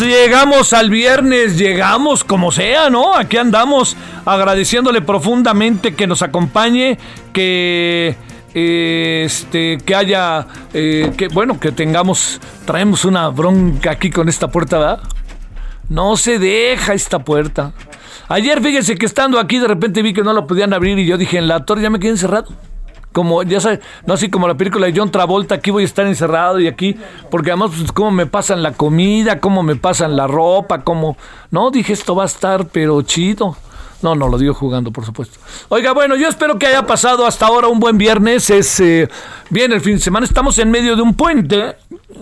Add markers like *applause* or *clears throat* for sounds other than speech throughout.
Llegamos al viernes, llegamos como sea, ¿no? Aquí andamos agradeciéndole profundamente que nos acompañe, que eh, este que haya eh, que bueno, que tengamos traemos una bronca aquí con esta puerta, ¿verdad? No se deja esta puerta. Ayer fíjese que estando aquí de repente vi que no lo podían abrir y yo dije, en la torre ya me quedé encerrado. Como, ya sabes, no así como la película de John Travolta, aquí voy a estar encerrado y aquí, porque además, pues, cómo me pasan la comida, cómo me pasan la ropa, cómo. No, dije, esto va a estar, pero chido. No, no, lo digo jugando, por supuesto. Oiga, bueno, yo espero que haya pasado hasta ahora un buen viernes. Es eh, bien el fin de semana. Estamos en medio de un puente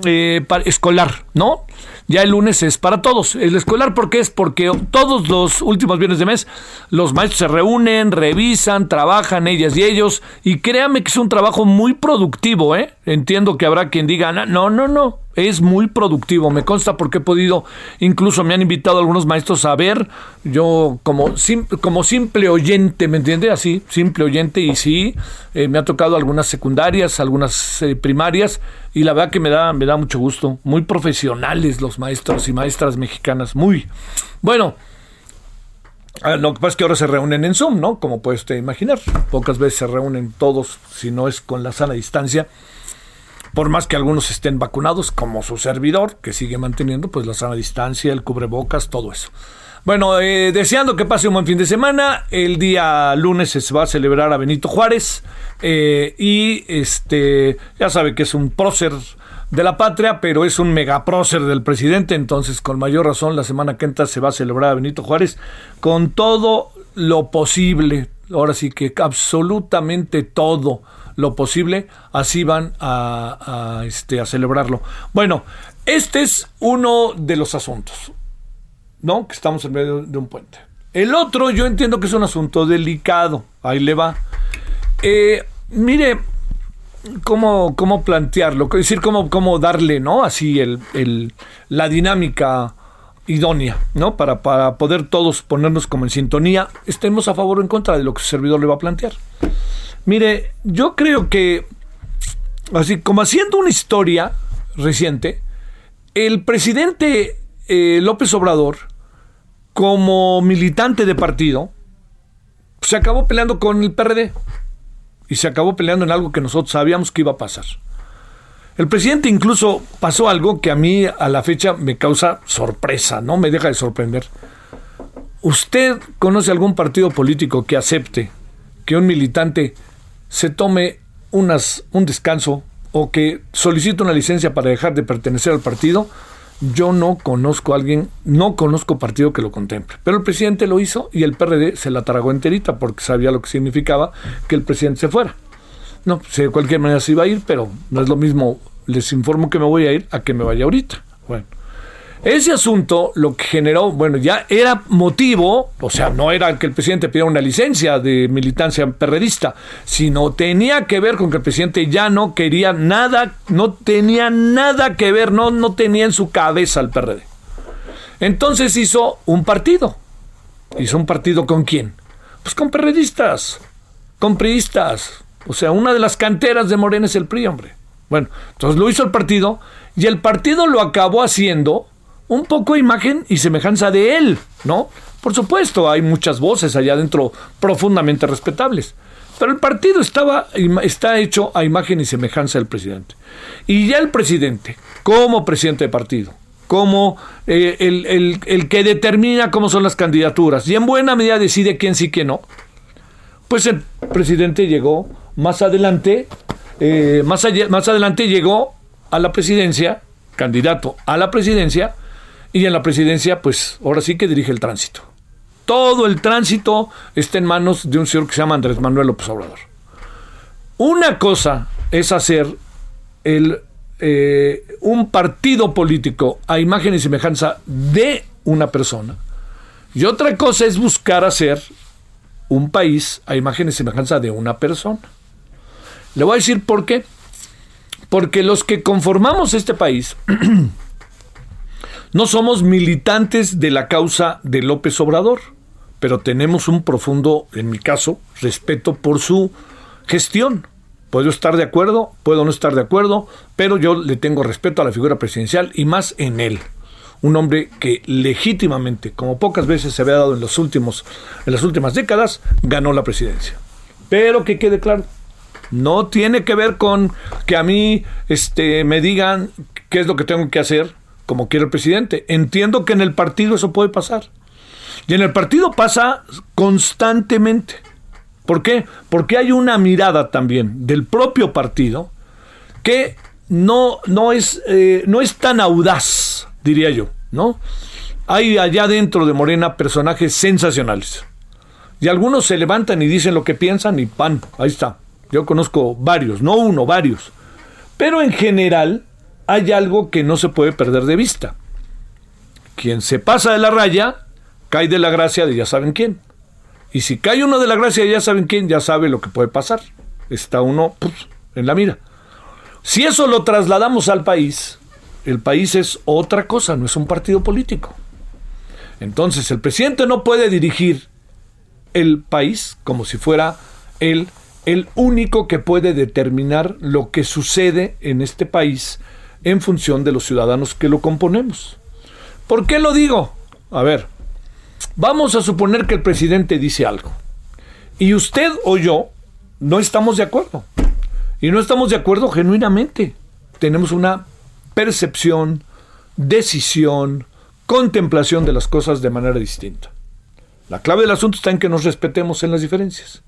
eh, escolar, ¿no? Ya el lunes es para todos. El escolar, ¿por qué es? Porque todos los últimos viernes de mes los maestros se reúnen, revisan, trabajan ellas y ellos. Y créame que es un trabajo muy productivo, ¿eh? Entiendo que habrá quien diga, no, no, no. Es muy productivo, me consta porque he podido, incluso me han invitado algunos maestros a ver, yo como, como simple oyente, ¿me entiende? Así, simple oyente, y sí, eh, me ha tocado algunas secundarias, algunas eh, primarias, y la verdad que me da, me da mucho gusto. Muy profesionales los maestros y maestras mexicanas, muy. Bueno, Ah, Lo que pasa es que ahora se reúnen en Zoom, ¿no? Como puede usted imaginar. Pocas veces se reúnen todos, si no es con la sana distancia. Por más que algunos estén vacunados, como su servidor, que sigue manteniendo pues la sana distancia, el cubrebocas, todo eso. Bueno, eh, deseando que pase un buen fin de semana. El día lunes se va a celebrar a Benito Juárez. eh, y este, ya sabe que es un prócer de la patria, pero es un megaprócer del presidente. Entonces, con mayor razón, la semana que entra se va a celebrar a Benito Juárez con todo lo posible. Ahora sí que absolutamente todo lo posible, así van a, a, este, a celebrarlo. Bueno, este es uno de los asuntos. ¿no? Que estamos en medio de un puente. El otro, yo entiendo que es un asunto delicado. Ahí le va. Eh, mire, cómo, cómo plantearlo, es decir, cómo, cómo darle, ¿no? Así el, el- la dinámica idónea, ¿no? Para, para poder todos ponernos como en sintonía, estemos a favor o en contra de lo que su servidor le va a plantear. Mire, yo creo que, así como haciendo una historia reciente, el presidente eh, López Obrador, como militante de partido, se acabó peleando con el PRD y se acabó peleando en algo que nosotros sabíamos que iba a pasar. El presidente incluso pasó algo que a mí a la fecha me causa sorpresa, no me deja de sorprender. ¿Usted conoce algún partido político que acepte que un militante se tome unas, un descanso o que solicite una licencia para dejar de pertenecer al partido? Yo no conozco a alguien, no conozco partido que lo contemple. Pero el presidente lo hizo y el PRD se la tragó enterita porque sabía lo que significaba que el presidente se fuera. No, si de cualquier manera se iba a ir, pero no es lo mismo les informo que me voy a ir a que me vaya ahorita. Bueno, ese asunto lo que generó, bueno, ya era motivo, o sea, no era que el presidente pidiera una licencia de militancia perredista, sino tenía que ver con que el presidente ya no quería nada, no tenía nada que ver, no, no tenía en su cabeza el PRD. Entonces hizo un partido. ¿Hizo un partido con quién? Pues con perredistas, con priistas. O sea, una de las canteras de Morena es el PRI, hombre. Bueno, entonces lo hizo el partido y el partido lo acabó haciendo un poco imagen y semejanza de él, ¿no? Por supuesto, hay muchas voces allá adentro profundamente respetables. Pero el partido estaba, está hecho a imagen y semejanza del presidente. Y ya el presidente, como presidente de partido, como eh, el, que determina cómo son las candidaturas y en buena medida decide quién sí y quién no, pues el presidente llegó más adelante, eh, más, más adelante llegó a la presidencia, candidato a la presidencia, y en la presidencia, pues ahora sí que dirige el tránsito. Todo el tránsito está en manos de un señor que se llama Andrés Manuel López Obrador. Una cosa es hacer el eh, un partido político a imagen y semejanza de una persona. Y otra cosa es buscar hacer un país a imagen y semejanza de una persona. Le voy a decir por qué. Porque los que conformamos este país *clears throat* no somos militantes de la causa de López Obrador, pero tenemos un profundo, en mi caso, respeto por su gestión. Puedo estar de acuerdo, puedo no estar de acuerdo, pero yo le tengo respeto a la figura presidencial y más en él. Un hombre que legítimamente, como pocas veces se había dado en, los últimos, en las últimas décadas, ganó la presidencia. Pero que quede claro, no tiene que ver con que a mí este, me digan qué es lo que tengo que hacer como quiere el presidente. Entiendo que en el partido eso puede pasar. Y en el partido pasa constantemente. ¿Por qué? Porque hay una mirada también del propio partido que no, no, es, eh, no es tan audaz, diría yo, ¿no? Hay allá dentro de Morena personajes sensacionales. Y algunos se levantan y dicen lo que piensan y pan, ahí está. Yo conozco varios, no uno, varios. Pero en general hay algo que no se puede perder de vista. Quien se pasa de la raya cae de la gracia de ya saben quién. Y si cae uno de la gracia, ya saben quién, ya sabe lo que puede pasar. Está uno en la mira. Si eso lo trasladamos al país, el país es otra cosa, no es un partido político. Entonces, el presidente no puede dirigir el país como si fuera él el único que puede determinar lo que sucede en este país en función de los ciudadanos que lo componemos. ¿Por qué lo digo? A ver, Vamos a suponer que el presidente dice algo y usted o yo no estamos de acuerdo. Y no estamos de acuerdo genuinamente. Tenemos una percepción, decisión, contemplación de las cosas de manera distinta. La clave del asunto está en que nos respetemos en las diferencias.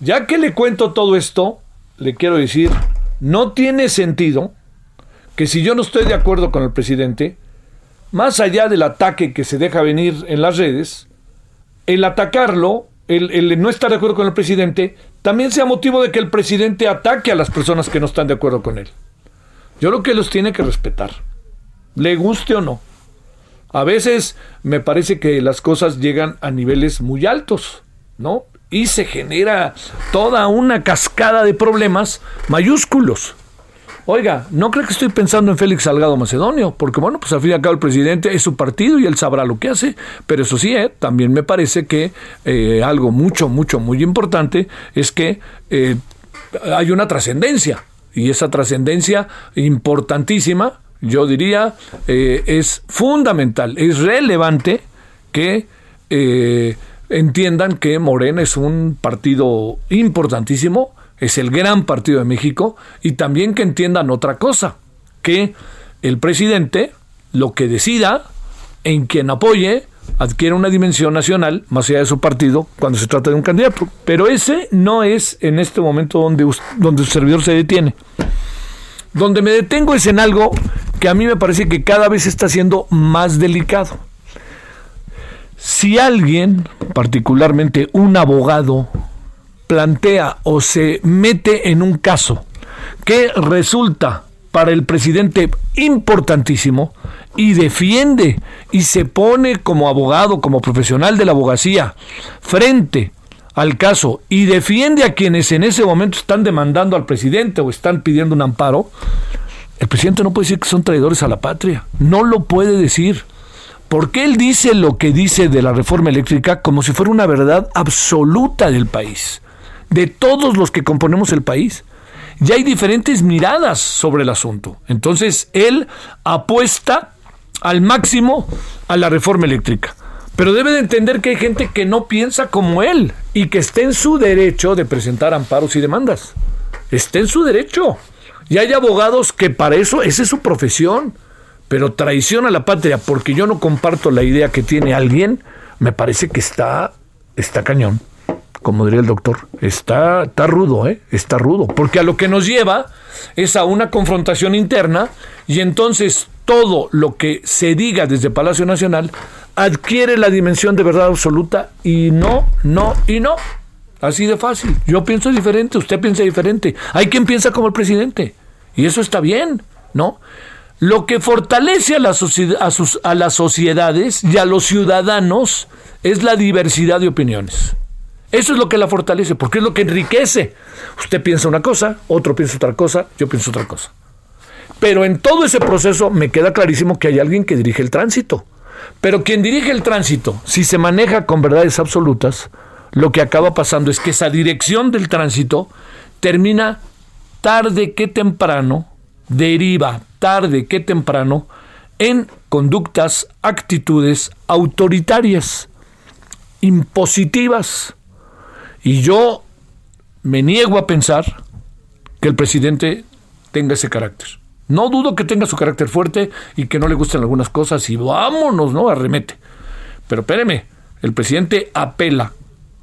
Ya que le cuento todo esto, le quiero decir, no tiene sentido que si yo no estoy de acuerdo con el presidente, más allá del ataque que se deja venir en las redes, el atacarlo, el, no estar de acuerdo con el presidente, también sea motivo de que el presidente ataque a las personas que no están de acuerdo con él. Yo creo que los tiene que respetar, le guste o no. A veces me parece que las cosas llegan a niveles muy altos, ¿no? Y se genera toda una cascada de problemas mayúsculos. Oiga, no creo que estoy pensando en Félix Salgado Macedonio, porque bueno, pues al fin y al cabo el presidente es su partido y él sabrá lo que hace, pero eso sí, eh, también me parece que eh, algo mucho, mucho, muy importante es que eh, hay una trascendencia, y esa trascendencia importantísima, yo diría, es fundamental, es relevante que entiendan que Morena es un partido importantísimo, es el gran partido de México, y también que entiendan otra cosa, que el presidente lo que decida en quien apoye adquiere una dimensión nacional más allá de su partido cuando se trata de un candidato. Pero ese no es en este momento donde, donde el servidor se detiene. Donde me detengo es en algo que a mí me parece que cada vez está siendo más delicado. Si alguien, particularmente un abogado, plantea o se mete en un caso que resulta para el presidente importantísimo y defiende y se pone como abogado, como profesional de la abogacía frente al caso y defiende a quienes en ese momento están demandando al presidente o están pidiendo un amparo, el presidente no puede decir que son traidores a la patria. No lo puede decir. Porque él dice lo que dice de la reforma eléctrica como si fuera una verdad absoluta del país, de todos los que componemos el país. Ya hay diferentes miradas sobre el asunto. Entonces, él apuesta al máximo a la reforma eléctrica. Pero debe de entender que hay gente que no piensa como él y que está en su derecho de presentar amparos y demandas. Está en su derecho. Y hay abogados que para eso, esa es su profesión. Pero traición a la patria porque yo no comparto la idea que tiene alguien, me parece que está, está cañón. Como diría el doctor, está, está rudo, ¿eh? Está rudo. Porque a lo que nos lleva es a una confrontación interna y entonces todo lo que se diga desde Palacio Nacional adquiere la dimensión de verdad absoluta y no, no y no. Así de fácil. Yo pienso diferente, usted piensa diferente. Hay quien piensa como el presidente. Y eso está bien, ¿no? Lo que fortalece a, a las sociedades y a los ciudadanos es la diversidad de opiniones. Eso es lo que la fortalece, porque es lo que enriquece. Usted piensa una cosa, otro piensa otra cosa, yo pienso otra cosa. Pero en todo ese proceso me queda clarísimo que hay alguien que dirige el tránsito. Pero quien dirige el tránsito, si se maneja con verdades absolutas, lo que acaba pasando es que esa dirección del tránsito termina tarde que temprano, deriva tarde que temprano en conductas, actitudes autoritarias, impositivas. Y yo me niego a pensar que el presidente tenga ese carácter. No dudo que tenga su carácter fuerte y que no le gusten algunas cosas y vámonos, ¿no? Arremete. Pero espéreme, el presidente apela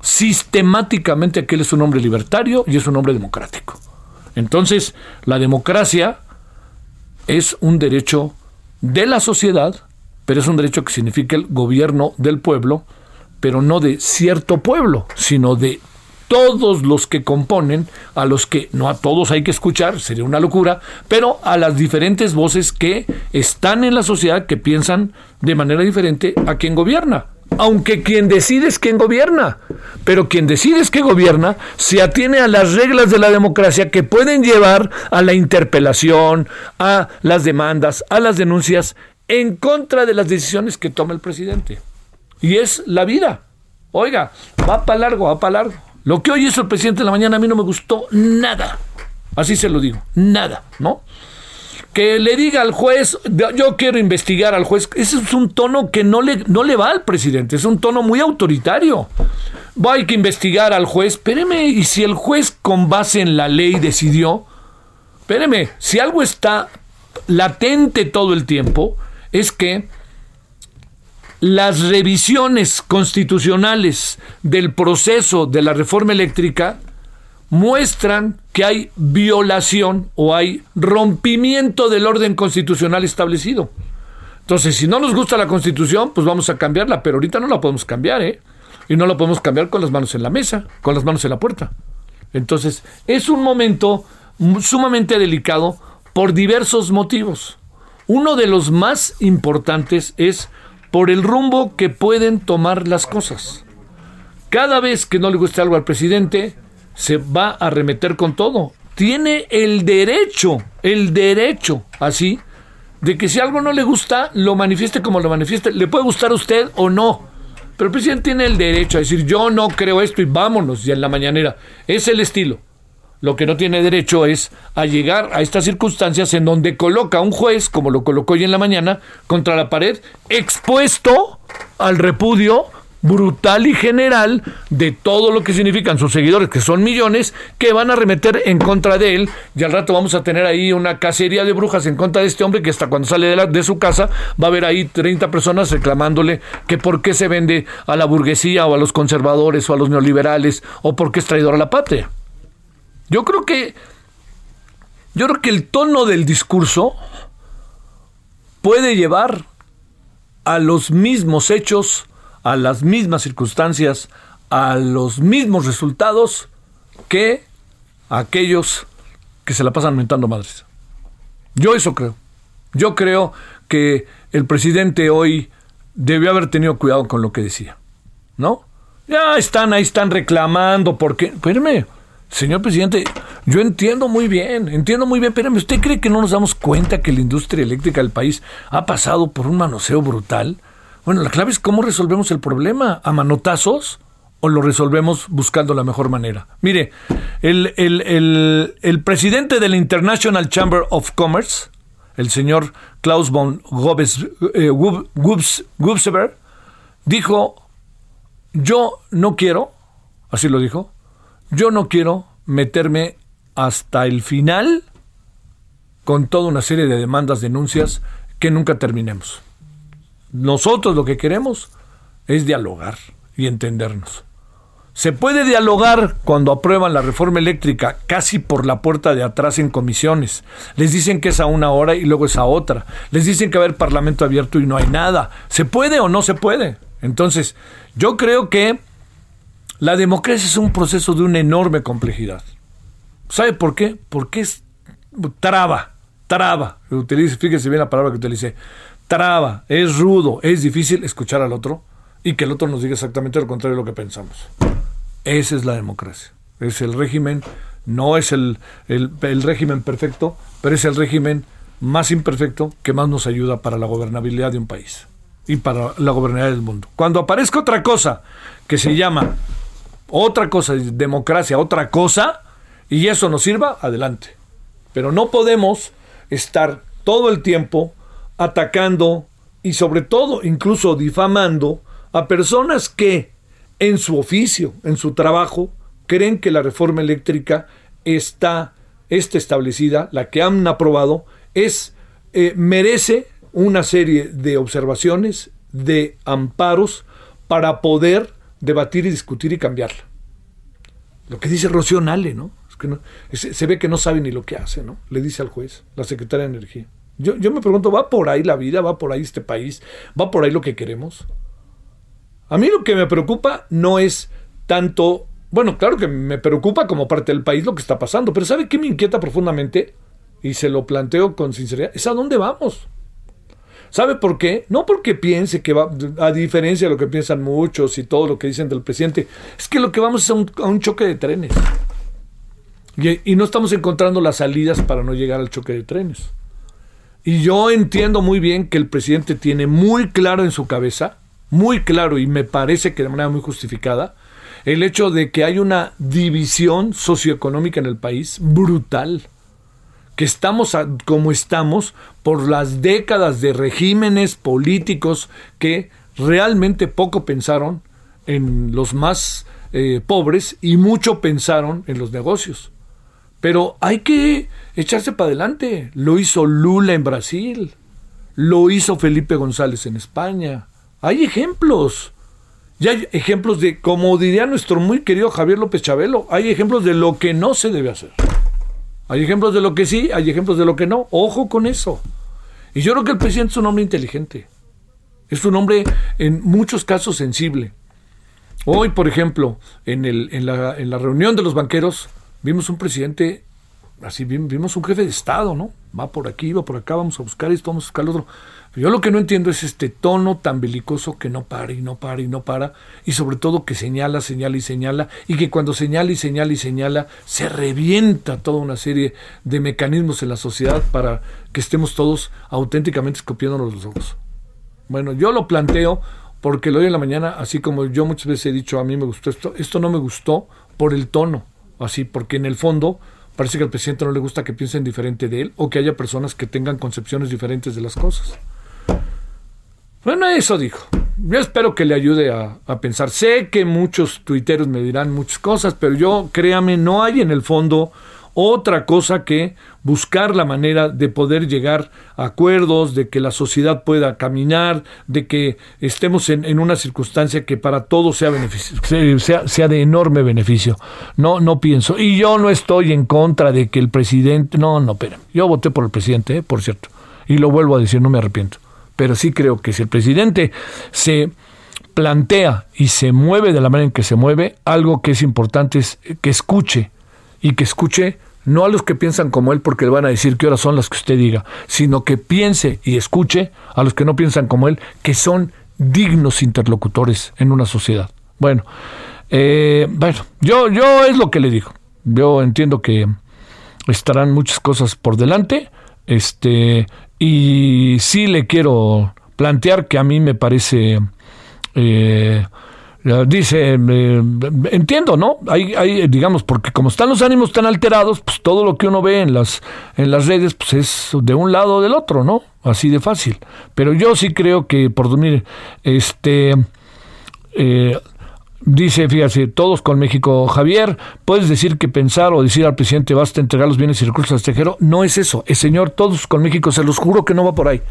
sistemáticamente a que él es un hombre libertario y es un hombre democrático. Entonces, la democracia es un derecho de la sociedad, pero es un derecho que significa el gobierno del pueblo, pero no de cierto pueblo, sino de todos los que componen, a los que no a todos hay que escuchar, sería una locura, pero a las diferentes voces que están en la sociedad que piensan de manera diferente a quien gobierna. Aunque quien decide es quien gobierna, pero quien decide es que gobierna se atiene a las reglas de la democracia que pueden llevar a la interpelación, a las demandas, a las denuncias en contra de las decisiones que toma el presidente. Y es la vida. Oiga, va para largo, va para largo. Lo que hoy hizo el presidente en la mañana a mí no me gustó nada. Así se lo digo, nada, ¿no? Que le diga al juez, yo quiero investigar al juez, ese es un tono que no le, no le va al presidente, es un tono muy autoritario. Hay que investigar al juez, espéreme, y si el juez con base en la ley decidió, espéreme, si algo está latente todo el tiempo, es que las revisiones constitucionales del proceso de la reforma eléctrica muestran que hay violación o hay rompimiento del orden constitucional establecido. Entonces, si no nos gusta la constitución, pues vamos a cambiarla, pero ahorita no la podemos cambiar, ¿eh? Y no la podemos cambiar con las manos en la mesa, con las manos en la puerta. Entonces, es un momento sumamente delicado por diversos motivos. Uno de los más importantes es por el rumbo que pueden tomar las cosas. Cada vez que no le guste algo al presidente, se va a remeter con todo. Tiene el derecho, el derecho, así, de que si algo no le gusta, lo manifieste como lo manifieste. Le puede gustar a usted o no. Pero el presidente tiene el derecho a decir, yo no creo esto y vámonos ya en la mañanera. Es el estilo. Lo que no tiene derecho es a llegar a estas circunstancias en donde coloca a un juez, como lo colocó hoy en la mañana, contra la pared, expuesto al repudio brutal y general de todo lo que significan sus seguidores, que son millones, que van a remeter en contra de él. Y al rato vamos a tener ahí una cacería de brujas en contra de este hombre, que hasta cuando sale de, de su casa va a haber ahí 30 personas reclamándole que por qué se vende a la burguesía o a los conservadores o a los neoliberales o por qué es traidor a la patria. Yo creo que yo creo que el tono del discurso puede llevar a los mismos hechos, a las mismas circunstancias, a los mismos resultados que aquellos que se la pasan mentando madres. Yo eso creo. Yo creo que el presidente hoy debió haber tenido cuidado con lo que decía. ¿No? Ya están, ahí están reclamando porque... Espérame, señor presidente, yo entiendo muy bien, entiendo muy bien, espérame, ¿usted cree que no nos damos cuenta que la industria eléctrica del país ha pasado por un manoseo brutal? Bueno, la clave es cómo resolvemos el problema, a manotazos o lo resolvemos buscando la mejor manera. Mire, el, el presidente de la International Chamber of Commerce, el señor Klaus von eh, dijo, yo no quiero, así lo dijo, yo no quiero meterme hasta el final con toda una serie de demandas, denuncias que nunca terminemos. Nosotros lo que queremos es dialogar y entendernos. Se puede dialogar cuando aprueban la reforma eléctrica casi por la puerta de atrás en comisiones. Les dicen que es a una hora y luego es a otra. Les dicen que va a haber parlamento abierto y no hay nada. ¿Se puede o no se puede? Entonces, yo creo que la democracia es un proceso de una enorme complejidad. ¿Sabe por qué? Porque es traba, traba. Utilice, fíjese bien la palabra que utilicé. Traba, es rudo, es difícil escuchar al otro y que el otro nos diga exactamente lo contrario de lo que pensamos. Esa es la democracia. Es el régimen, no es el, el, régimen perfecto, pero es el régimen más imperfecto que más nos ayuda para la gobernabilidad de un país y para la gobernabilidad del mundo. Cuando aparezca otra cosa que se llama otra cosa, democracia, otra cosa, y eso nos sirva, adelante. Pero no podemos estar todo el tiempo atacando y sobre todo incluso difamando a personas que en su oficio, en su trabajo, creen que la reforma eléctrica está, está establecida, la que han aprobado, es, eh, merece una serie de observaciones, de amparos, para poder debatir y discutir y cambiarla. Lo que dice Rocío Nale, ¿no? Es que se, ve que no sabe ni lo que hace, ¿no? Le dice al juez, la secretaria de Energía. Yo, yo me pregunto, ¿va por ahí la vida? ¿Va por ahí este país? ¿Va por ahí lo que queremos? A mí lo que me preocupa no es tanto, bueno, claro que me preocupa como parte del país lo que está pasando, pero ¿sabe qué me inquieta profundamente? Y se lo planteo con sinceridad, es a dónde vamos. ¿Sabe por qué? No porque piense que va, a diferencia de lo que piensan muchos y todo lo que dicen del presidente, es que lo que vamos es a un, choque de trenes. Y, y, no estamos encontrando las salidas para no llegar al choque de trenes. Y yo entiendo muy bien que el presidente tiene muy claro en su cabeza muy claro y me parece que de manera muy justificada el hecho de que hay una división socioeconómica en el país brutal, que estamos como estamos por las décadas de regímenes políticos que realmente poco pensaron en los más eh, pobres y mucho pensaron en los negocios. Pero hay que echarse para adelante. Lo hizo Lula en Brasil, lo hizo Felipe González en España, hay ejemplos. Ya hay ejemplos de, como diría nuestro muy querido Javier López Chabelo, hay ejemplos de lo que no se debe hacer. Hay ejemplos de lo que sí, hay ejemplos de lo que no. Ojo con eso. Y yo creo que el presidente es un hombre inteligente. Es un hombre en muchos casos sensible. Hoy, por ejemplo, en, la reunión de los banqueros, vimos un presidente, así vimos un jefe de Estado, ¿no? Va por aquí, va por acá, vamos a buscar esto, vamos a buscar lo otro. Yo lo que no entiendo es este tono tan belicoso que no para y no para y no para, y sobre todo que señala, señala y señala, y que cuando señala y señala y señala, se revienta toda una serie de mecanismos en la sociedad para que estemos todos auténticamente escopiándonos los ojos. Bueno, yo lo planteo porque lo hoy en la mañana, así como yo muchas veces he dicho, a mí me gustó esto, esto no me gustó por el tono, así, porque en el fondo parece que al presidente no le gusta que piensen diferente de él o que haya personas que tengan concepciones diferentes de las cosas. Bueno, eso dijo. Yo espero que le ayude a, pensar. Sé que muchos tuiteros me dirán muchas cosas, pero yo, créame, no hay en el fondo otra cosa que buscar la manera de poder llegar a acuerdos, de que la sociedad pueda caminar, de que estemos en, una circunstancia que para todos sea, sea, sea, de enorme beneficio. No, no pienso. Y yo no estoy en contra de que el presidente. No, no, espera. Yo voté por el presidente, ¿eh? por cierto. Y lo vuelvo a decir, no me arrepiento pero sí creo que si el presidente se plantea y se mueve de la manera en que se mueve, algo que es importante es que escuche y que escuche no a los que piensan como él porque le van a decir qué horas son las que usted diga, sino que piense y escuche a los que no piensan como él, que son dignos interlocutores en una sociedad. Bueno, eh, bueno, yo, yo es lo que le digo. Yo entiendo que estarán muchas cosas por delante, este, y sí le quiero plantear que a mí me parece eh, Dice, eh, entiendo, ¿no? Hay, hay, digamos, porque como están los ánimos tan alterados, pues todo lo que uno ve en las, en las redes, pues es de un lado o del otro, ¿no? Así de fácil. Pero yo sí creo que, por dormir, este, eh, dice, fíjate, todos con México, Javier, puedes decir que pensar o decir al presidente basta entregar los bienes y recursos al extranjero, no es eso, es señor, todos con México, se los juro que no va por ahí.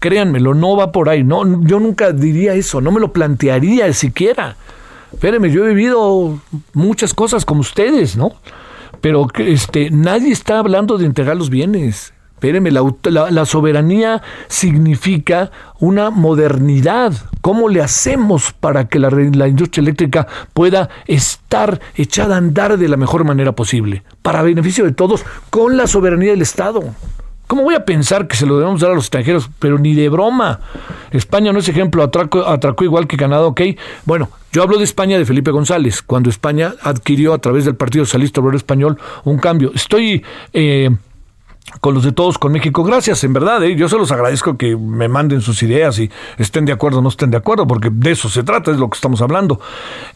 Créanmelo, no va por ahí. No, yo nunca diría eso, no me lo plantearía siquiera. Espérenme, yo he vivido muchas cosas como ustedes, ¿no? Pero este, nadie está hablando de entregar los bienes. Espérenme, la, la, soberanía significa una modernidad. ¿Cómo le hacemos para que la, industria eléctrica pueda estar echada a andar de la mejor manera posible? Para beneficio de todos, con la soberanía del Estado. ¿Cómo voy a pensar que se lo debemos dar a los extranjeros? Pero ni de broma. España no es ejemplo, atracó igual que Canadá, ok. Bueno, yo hablo de España de Felipe González, cuando España adquirió a través del Partido Socialista Obrero Español un cambio. Estoy eh, con los de todos con México. Gracias, en verdad, ¿eh? yo se los agradezco que me manden sus ideas y estén de acuerdo o no estén de acuerdo, porque de eso se trata, es lo que estamos hablando.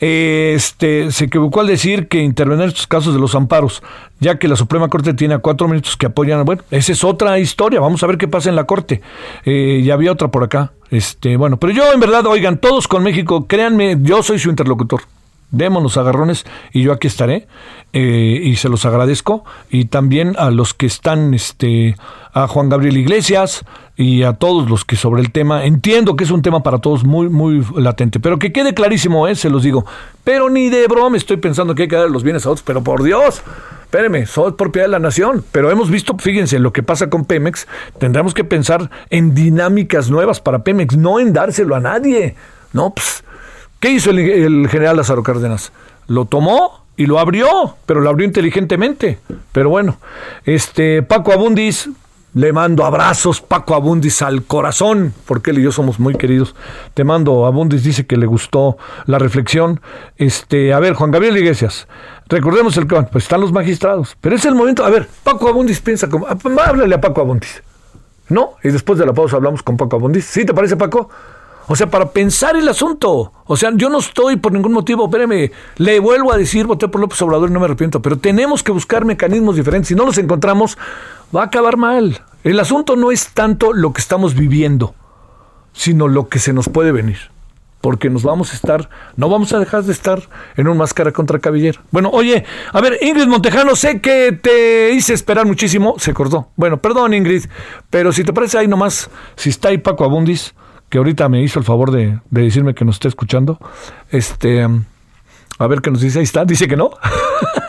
este, se equivocó al decir que intervenir en estos casos de los amparos, ya que la Suprema Corte tiene a cuatro ministros que apoyan. Bueno, esa es otra historia, vamos a ver qué pasa en la Corte. Eh, ya había otra por acá. Este, bueno, pero yo en verdad, oigan, todos con México, créanme, yo soy su interlocutor démonos agarrones y yo aquí estaré eh, y se los agradezco. Y también a los que están este a Juan Gabriel Iglesias y a todos los que sobre el tema entiendo que es un tema para todos muy muy latente pero que quede clarísimo eh, se los digo. Pero ni de broma estoy pensando que hay que dar los bienes a otros pero por Dios espéreme, soy propiedad de la nación, pero hemos visto, fíjense, lo que pasa con Pemex, tendremos que pensar en dinámicas nuevas para Pemex, no en dárselo a nadie, no, pues, ¿Qué hizo el, general Lázaro Cárdenas? Lo tomó y lo abrió, pero lo abrió inteligentemente. Pero bueno, este Paco Abundis, le mando abrazos, Paco Abundis, al corazón, porque él y yo somos muy queridos. Te mando, Abundis dice que le gustó la reflexión. Este, a ver, Juan Gabriel Iglesias, recordemos el que pues están los magistrados, pero es el momento, a ver, Paco Abundis piensa como, ah, háblale a Paco Abundis, ¿no? Y después de la pausa hablamos con Paco Abundis. ¿Sí te parece, Paco? O sea, para pensar el asunto. O sea, yo no estoy por ningún motivo, espéreme, le vuelvo a decir, voté por López Obrador y no me arrepiento, pero tenemos que buscar mecanismos diferentes. Si no los encontramos, va a acabar mal. El asunto no es tanto lo que estamos viviendo, sino lo que se nos puede venir. Porque nos vamos a estar, no vamos a dejar de estar en un máscara contra cabellera. Bueno, oye, a ver, Ingrid Montejano, sé que te hice esperar muchísimo, se cortó. Bueno, perdón Ingrid, pero si te parece ahí nomás, si está ahí Paco Abundis, que ahorita me hizo el favor de, decirme que nos está escuchando. Este, a ver qué nos dice. Ahí está. Dice que no.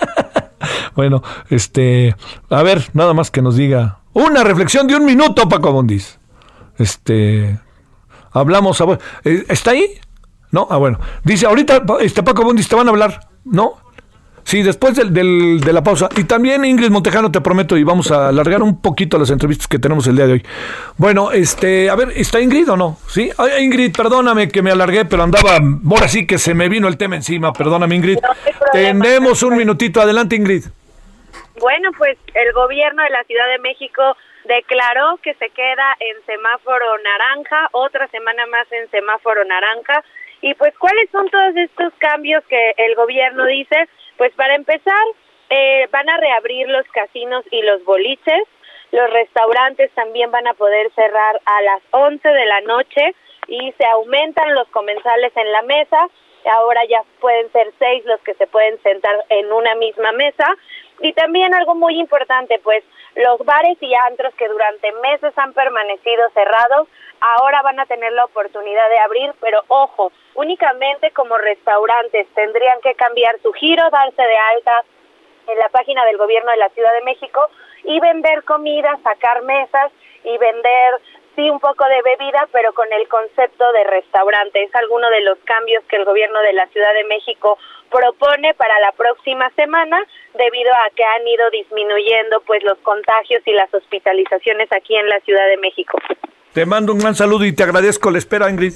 *laughs* bueno, este, a ver, nada más que nos diga una reflexión de un minuto, Paco Bondis. Este, hablamos. Eh, ¿Está ahí? No, ah, bueno. Dice, ahorita, este Paco Bondis, te van a hablar. ¿No? Sí, después del, de la pausa. Y también Ingrid Montejano, te prometo, y vamos a alargar un poquito las entrevistas que tenemos el día de hoy. Bueno, este, a ver, ¿está Ingrid o no? Sí, Ingrid, perdóname que me alargué, pero andaba, ahora sí que se me vino el tema encima, perdóname Ingrid. Tenemos un minutito, adelante Ingrid. Bueno, pues el gobierno de la Ciudad de México declaró que se queda en semáforo naranja, otra semana más en semáforo naranja. Y pues, ¿cuáles son todos estos cambios que el gobierno dice? Pues para empezar, eh, van a reabrir los casinos y los boliches. Los restaurantes también van a poder cerrar a las 11 de la noche y se aumentan los comensales en la mesa. Ahora ya pueden ser seis los que se pueden sentar en una misma mesa. Y también algo muy importante, pues los bares y antros que durante meses han permanecido cerrados, ahora van a tener la oportunidad de abrir, pero ojo, únicamente como restaurantes tendrían que cambiar su giro, darse de alta en la página del gobierno de la Ciudad de México y vender comida, sacar mesas y vender sí un poco de bebida, pero con el concepto de restaurante. Es alguno de los cambios que el gobierno de la Ciudad de México propone para la próxima semana debido a que han ido disminuyendo pues los contagios y las hospitalizaciones aquí en la Ciudad de México. Te mando un gran saludo y te agradezco la espera, Ingrid.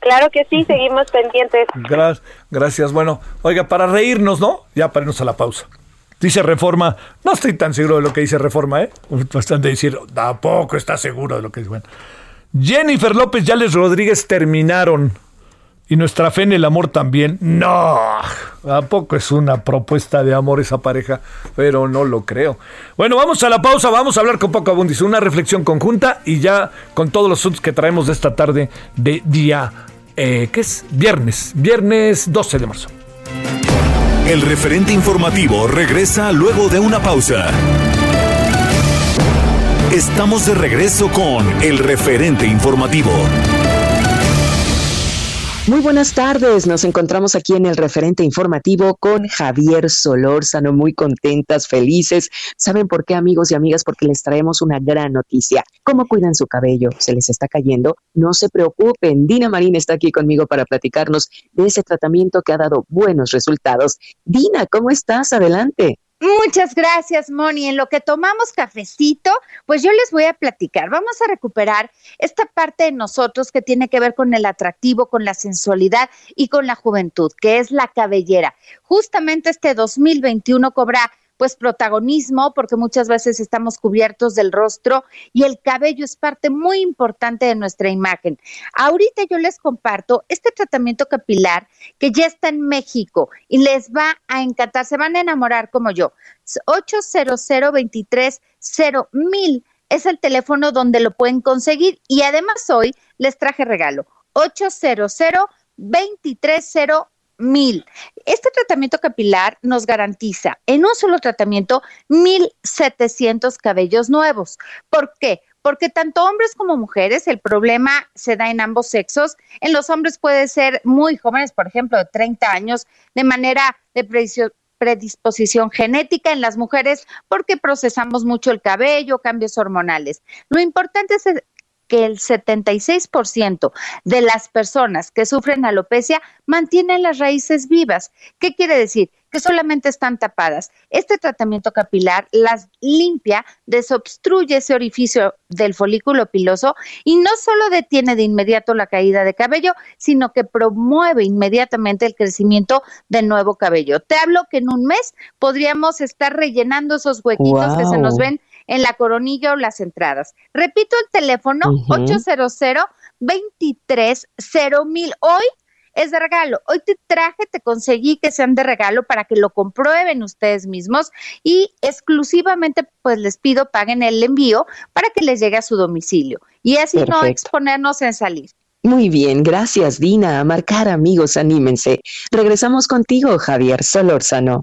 Claro que sí, seguimos pendientes. Gracias, gracias. Bueno, oiga, para reírnos, ¿no? Ya para irnos a la pausa. Dice Reforma, no estoy tan seguro de lo que dice Reforma, ¿eh? Bastante decir, tampoco está seguro de lo que dice. Bueno. Jennifer López y Alex Rodríguez terminaron. Y nuestra fe en el amor también. No, ¿a poco es una propuesta de amor esa pareja? Pero no lo creo. Bueno, vamos a la pausa, vamos a hablar con Paco Abundis, una reflexión conjunta y ya con todos los asuntos que traemos de esta tarde de día, eh, ¿qué es? Viernes, viernes 12 de marzo. El referente informativo regresa luego de una pausa. Estamos de regreso con el referente informativo. Muy buenas tardes, nos encontramos aquí en el referente informativo con Javier Solórzano, muy contentas, felices. ¿Saben por qué amigos y amigas? Porque les traemos una gran noticia. ¿Cómo cuidan su cabello? ¿Se les está cayendo? No se preocupen, Dina Marín está aquí conmigo para platicarnos de ese tratamiento que ha dado buenos resultados. Dina, ¿cómo estás? Adelante. Muchas gracias, Moni. En lo que tomamos cafecito, pues yo les voy a platicar. Vamos a recuperar esta parte de nosotros que tiene que ver con el atractivo, con la sensualidad y con la juventud, que es la cabellera. Justamente este 2021 cobra pues protagonismo porque muchas veces estamos cubiertos del rostro y el cabello es parte muy importante de nuestra imagen. Ahorita yo les comparto este tratamiento capilar que ya está en México y les va a encantar, se van a enamorar como yo. 800 23 mil es el teléfono donde lo pueden conseguir y además hoy les traje regalo. 800 23 mil. Este tratamiento capilar nos garantiza en un solo tratamiento 1.700 cabellos nuevos. ¿Por qué? Porque tanto hombres como mujeres, el problema se da en ambos sexos. En los hombres puede ser muy jóvenes, por ejemplo, de 30 años, de manera de predisposición genética en las mujeres porque procesamos mucho el cabello, cambios hormonales. Lo importante es que el 76% de las personas que sufren alopecia mantienen las raíces vivas. ¿Qué quiere decir? Que solamente están tapadas. Este tratamiento capilar las limpia, desobstruye ese orificio del folículo piloso y no solo detiene de inmediato la caída de cabello, sino que promueve inmediatamente el crecimiento de nuevo cabello. Te hablo que en un mes podríamos estar rellenando esos huequitos que se nos ven en la coronilla o las entradas. Repito el teléfono, 800 23 mil. Hoy es de regalo. Hoy te traje, te conseguí que sean de regalo para que lo comprueben ustedes mismos y exclusivamente pues les pido paguen el envío para que les llegue a su domicilio y así no exponernos en salir. Muy bien, gracias Dina. A marcar amigos, anímense. Regresamos contigo, Javier Solórzano.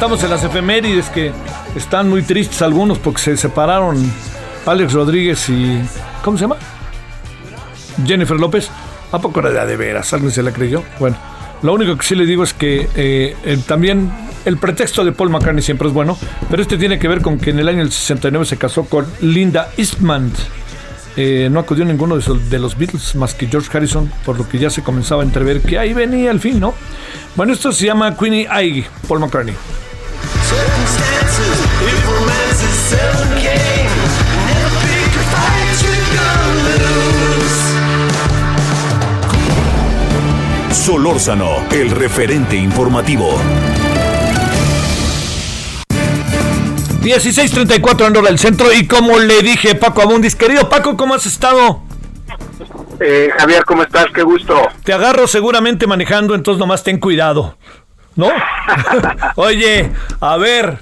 Estamos en las efemérides que están muy tristes algunos porque se separaron Alex Rodríguez y ¿cómo se llama? Jennifer López. ¿A poco era de, veras? ¿Alguien se la creyó? Bueno, lo único que sí le digo es que eh, también el pretexto de Paul McCartney siempre es bueno, pero este tiene que ver con que en el año 69 se casó con Linda Eastman. Eh, no acudió ninguno de, los Beatles más que George Harrison, por lo que ya se comenzaba a entrever que ahí venía el fin, ¿no? Bueno, esto se llama Queenie Ivy, Paul McCartney. Solórzano, el referente informativo. 16.34 en hora del centro y como le dije Paco Abundis, querido Paco, ¿cómo has estado? Eh, Javier, ¿cómo estás? Qué gusto. Te agarro seguramente manejando, entonces nomás ten cuidado, ¿no? *laughs* Oye, a ver,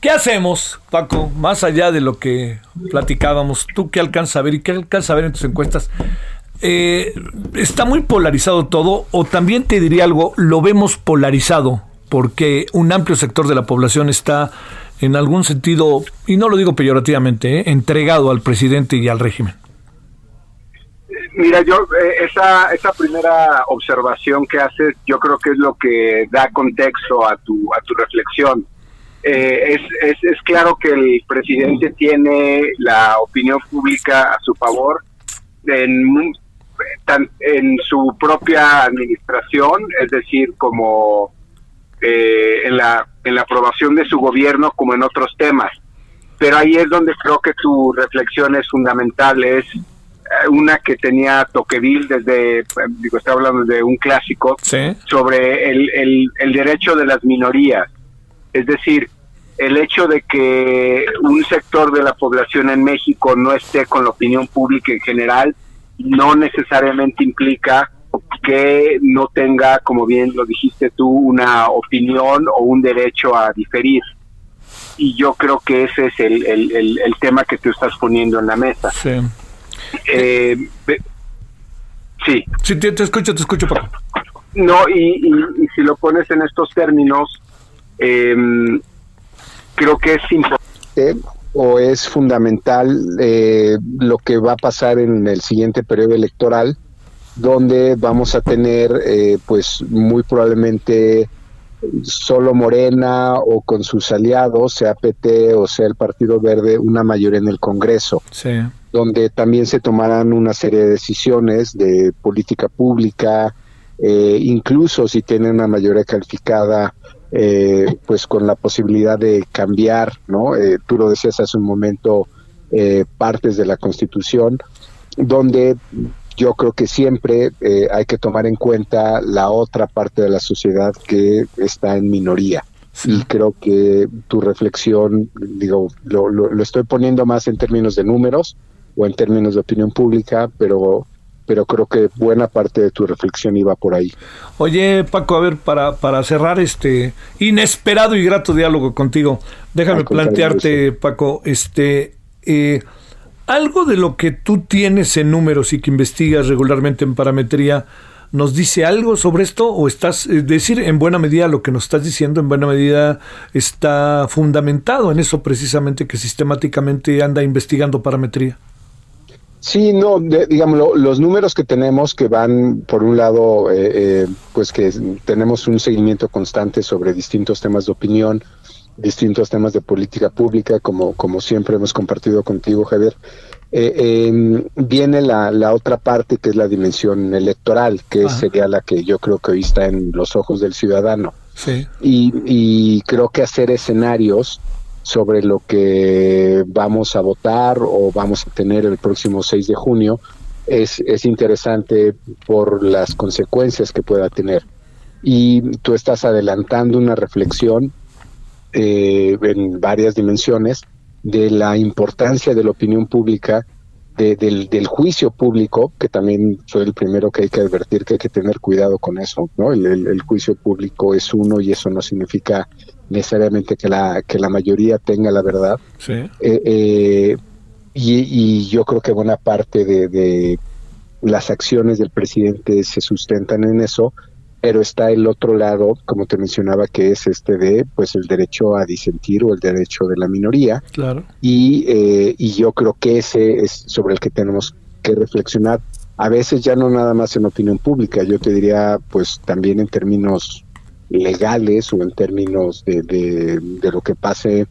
¿qué hacemos, Paco? Más allá de lo que platicábamos, ¿tú qué alcanzas a ver y qué alcanzas a ver en tus encuestas? Eh, ¿Está muy polarizado todo o también te diría algo, lo vemos polarizado porque un amplio sector de la población está en algún sentido, y no lo digo peyorativamente, ¿eh? entregado al presidente y al régimen? Mira, yo eh, esa esa primera observación que haces, yo creo que es lo que da contexto a tu a tu reflexión. Eh, es, es, es claro que el presidente tiene la opinión pública a su favor en, en su propia administración, es decir, como eh, en, la, en la aprobación de su gobierno como en otros temas. Pero ahí es donde creo que tu reflexión es fundamental, es una que tenía Toqueville desde, digo, está hablando de un clásico, sobre el, el, el derecho de las minorías. Es decir, el hecho de que un sector de la población en México no esté con la opinión pública en general no necesariamente implica que no tenga, como bien lo dijiste tú, una opinión o un derecho a diferir. Y yo creo que ese es el, el, el, tema que tú estás poniendo en la mesa. Sí. Eh, sí. Sí, te, escucho, te escucho, No, y, y, si lo pones en estos términos, em, creo que es importante o es fundamental eh, lo que va a pasar en el siguiente periodo electoral donde vamos a tener eh, pues muy probablemente solo Morena o con sus aliados, sea PT o sea el Partido Verde, una mayoría en el Congreso, donde también se tomarán una serie de decisiones de política pública, eh, incluso si tienen una mayoría calificada, eh, pues con la posibilidad de cambiar, ¿no? tú lo decías hace un momento, partes de la Constitución, donde yo creo que siempre eh, hay que tomar en cuenta la otra parte de la sociedad que está en minoría. Y creo que tu reflexión, digo, lo, lo, estoy poniendo más en términos de números o en términos de opinión pública, pero pero creo que buena parte de tu reflexión iba por ahí. Oye, Paco, a ver, para, para cerrar este inesperado y grato diálogo contigo, déjame plantearte, Paco, este, eh, algo de lo que tú tienes en números y que investigas regularmente en parametría, ¿nos dice algo sobre esto? ¿O estás, es decir, en buena medida lo que nos estás diciendo, en buena medida está fundamentado en eso precisamente que sistemáticamente anda investigando parametría? Sí, no, digamos, los números que tenemos que van, por un lado, eh, eh, pues que tenemos un seguimiento constante sobre distintos temas de opinión, distintos temas de política pública, como, como siempre hemos compartido contigo, Javier. Eh, viene la, la, otra parte que es la dimensión electoral, que sería la que yo creo que hoy está en los ojos del ciudadano. Sí. Y, y creo que hacer escenarios sobre lo que vamos a votar o vamos a tener el próximo 6 de junio es, es interesante por las consecuencias que pueda tener. Y tú estás adelantando una reflexión eh, en varias dimensiones de la importancia de la opinión pública, del, del, juicio público, que también soy el primero que hay que advertir que hay que tener cuidado con eso, ¿no? El, juicio público es uno y eso no significa necesariamente que la, que la mayoría tenga la verdad. Eh, eh, y, y, yo creo que buena parte de, de las acciones del presidente se sustentan en eso, pero está el otro lado, como te mencionaba, que es este de, pues, el derecho a disentir o el derecho de la minoría. Claro. Y, eh, y yo creo que ese es sobre el que tenemos que reflexionar. A veces ya no nada más en opinión pública, yo te diría, pues, también en términos legales o en términos de, de, lo que pase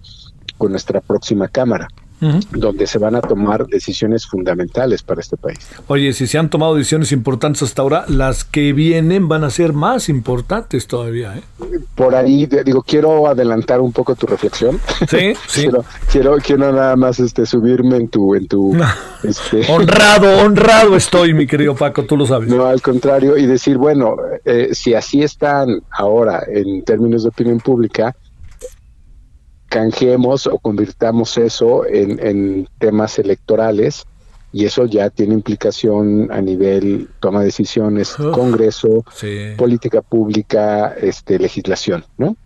con nuestra próxima Cámara donde se van a tomar decisiones fundamentales para este país. Oye, si se han tomado decisiones importantes hasta ahora, las que vienen van a ser más importantes todavía. ¿eh? Por ahí, digo, quiero adelantar un poco tu reflexión. Sí, *laughs* sí. quiero, quiero, nada más este, subirme en tu... En tu este... *laughs* Honrado, honrado estoy, mi querido Paco, tú lo sabes. No, al contrario, y decir, bueno, eh, si así están ahora en términos de opinión pública, canjeemos o convirtamos eso en, temas electorales y eso ya tiene implicación a nivel toma de decisiones, Congreso, política pública, este, legislación, ¿no?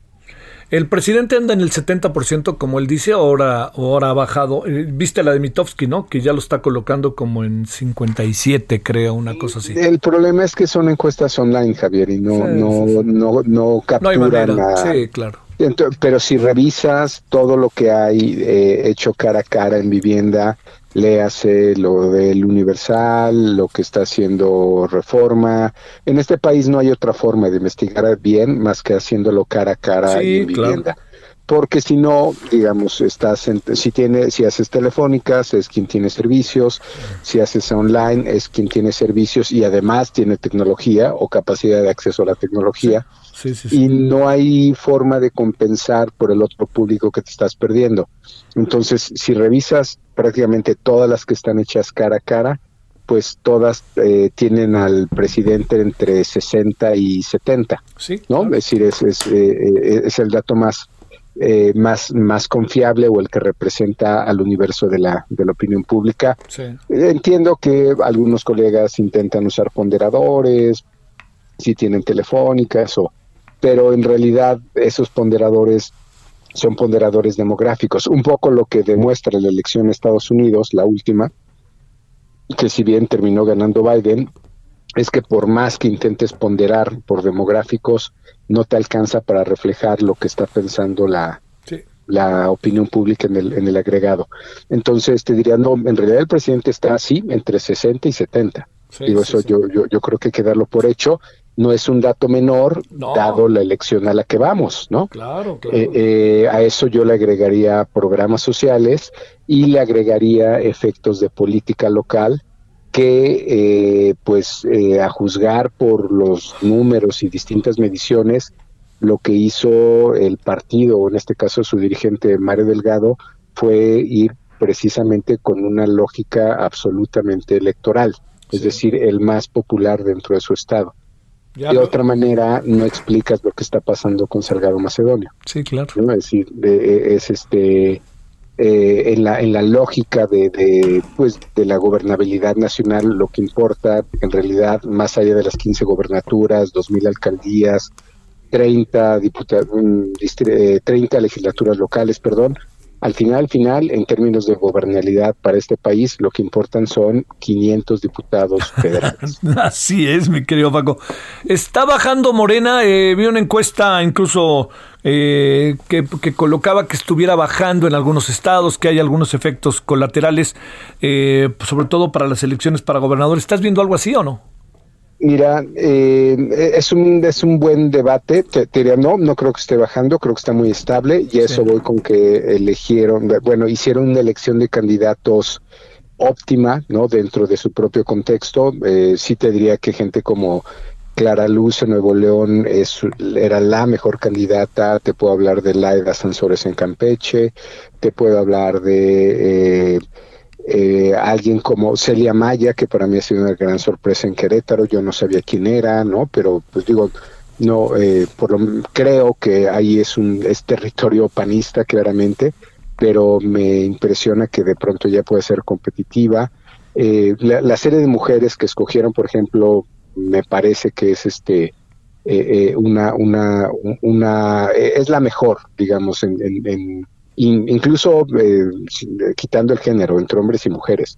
El presidente anda en el 70%, como él dice, ahora, ahora ha bajado. Eh, viste la de Mitofsky, ¿no? Que ya lo está colocando como en 57, creo, una cosa así. El problema es que son encuestas online, Javier, y no, no, no, no capturan no Sí, claro. Pero si revisas todo lo que hay eh, hecho cara a cara en vivienda, léase lo del Universal, lo que está haciendo Reforma. En este país no hay otra forma de investigar bien más que haciéndolo cara a cara y en vivienda. Porque si no, digamos, estás en, si tiene, si haces telefónicas es quien tiene servicios, si haces online es quien tiene servicios y además tiene tecnología o capacidad de acceso a la tecnología. Y no hay forma de compensar por el otro público que te estás perdiendo. Entonces, si revisas prácticamente todas las que están hechas cara a cara, pues todas eh, tienen al presidente entre 60 y 70, sí, ¿no? Es decir, es, es, eh, eh, es, el dato más, más, más confiable o el que representa al universo de la, de la opinión pública. Entiendo que algunos colegas intentan usar ponderadores, si tienen telefónicas, o, pero en realidad esos ponderadores son ponderadores demográficos. Un poco lo que demuestra la elección en Estados Unidos, la última, que si bien terminó ganando Biden, es que por más que intentes ponderar por demográficos, no te alcanza para reflejar lo que está pensando la, la opinión pública en el, en el agregado. Entonces te diría, no, en realidad el presidente está así entre 60 y 70. Digo, eso Yo, yo, yo creo que hay que darlo por hecho no es un dato menor dado la elección a la que vamos, ¿no? Claro, claro. Eh, eh, a eso yo le agregaría programas sociales y le agregaría efectos de política local que, eh, pues, a juzgar por los números y distintas mediciones, lo que hizo el partido, en este caso su dirigente Mario Delgado, fue ir precisamente con una lógica absolutamente electoral, es decir, el más popular dentro de su estado de otra manera no explicas lo que está pasando con Salgado Macedonio. Sí, claro. Es decir, e, es este eh, en la en la lógica de, de, pues de la gobernabilidad nacional lo que importa en realidad más allá de las 15 gobernaturas, 2000 alcaldías, 30 diputados, 30 legislaturas locales, perdón, al final, final, en términos de gobernabilidad para este país, lo que importan son 500 diputados *laughs* federales. Así es, mi querido Paco. Está bajando Morena, eh, vi una encuesta incluso eh, que, colocaba que estuviera bajando en algunos estados, que hay algunos efectos colaterales, eh, sobre todo para las elecciones para gobernadores. ¿Estás viendo algo así o no? Mira, eh, es, un, es un buen debate. Te, diría, no, no creo que esté bajando, creo que está muy estable y eso voy con que eligieron, bueno, hicieron una elección de candidatos óptima, ¿no? Dentro de su propio contexto. Eh, sí te diría que gente como Clara Luz en Nuevo León es, era la mejor candidata. Te puedo hablar de Laida Sansores en Campeche, te puedo hablar de... Eh, eh, alguien como Celia Maya, que para mí ha sido una gran sorpresa en Querétaro, yo no sabía quién era, ¿no? Pero pues digo, no, eh, por lo, creo que ahí es un es territorio panista claramente, pero me impresiona que de pronto ya puede ser competitiva. Eh, la, serie de mujeres que escogieron, por ejemplo, me parece que es este una una una es la mejor, digamos, en, en incluso eh, quitando el género entre hombres y mujeres.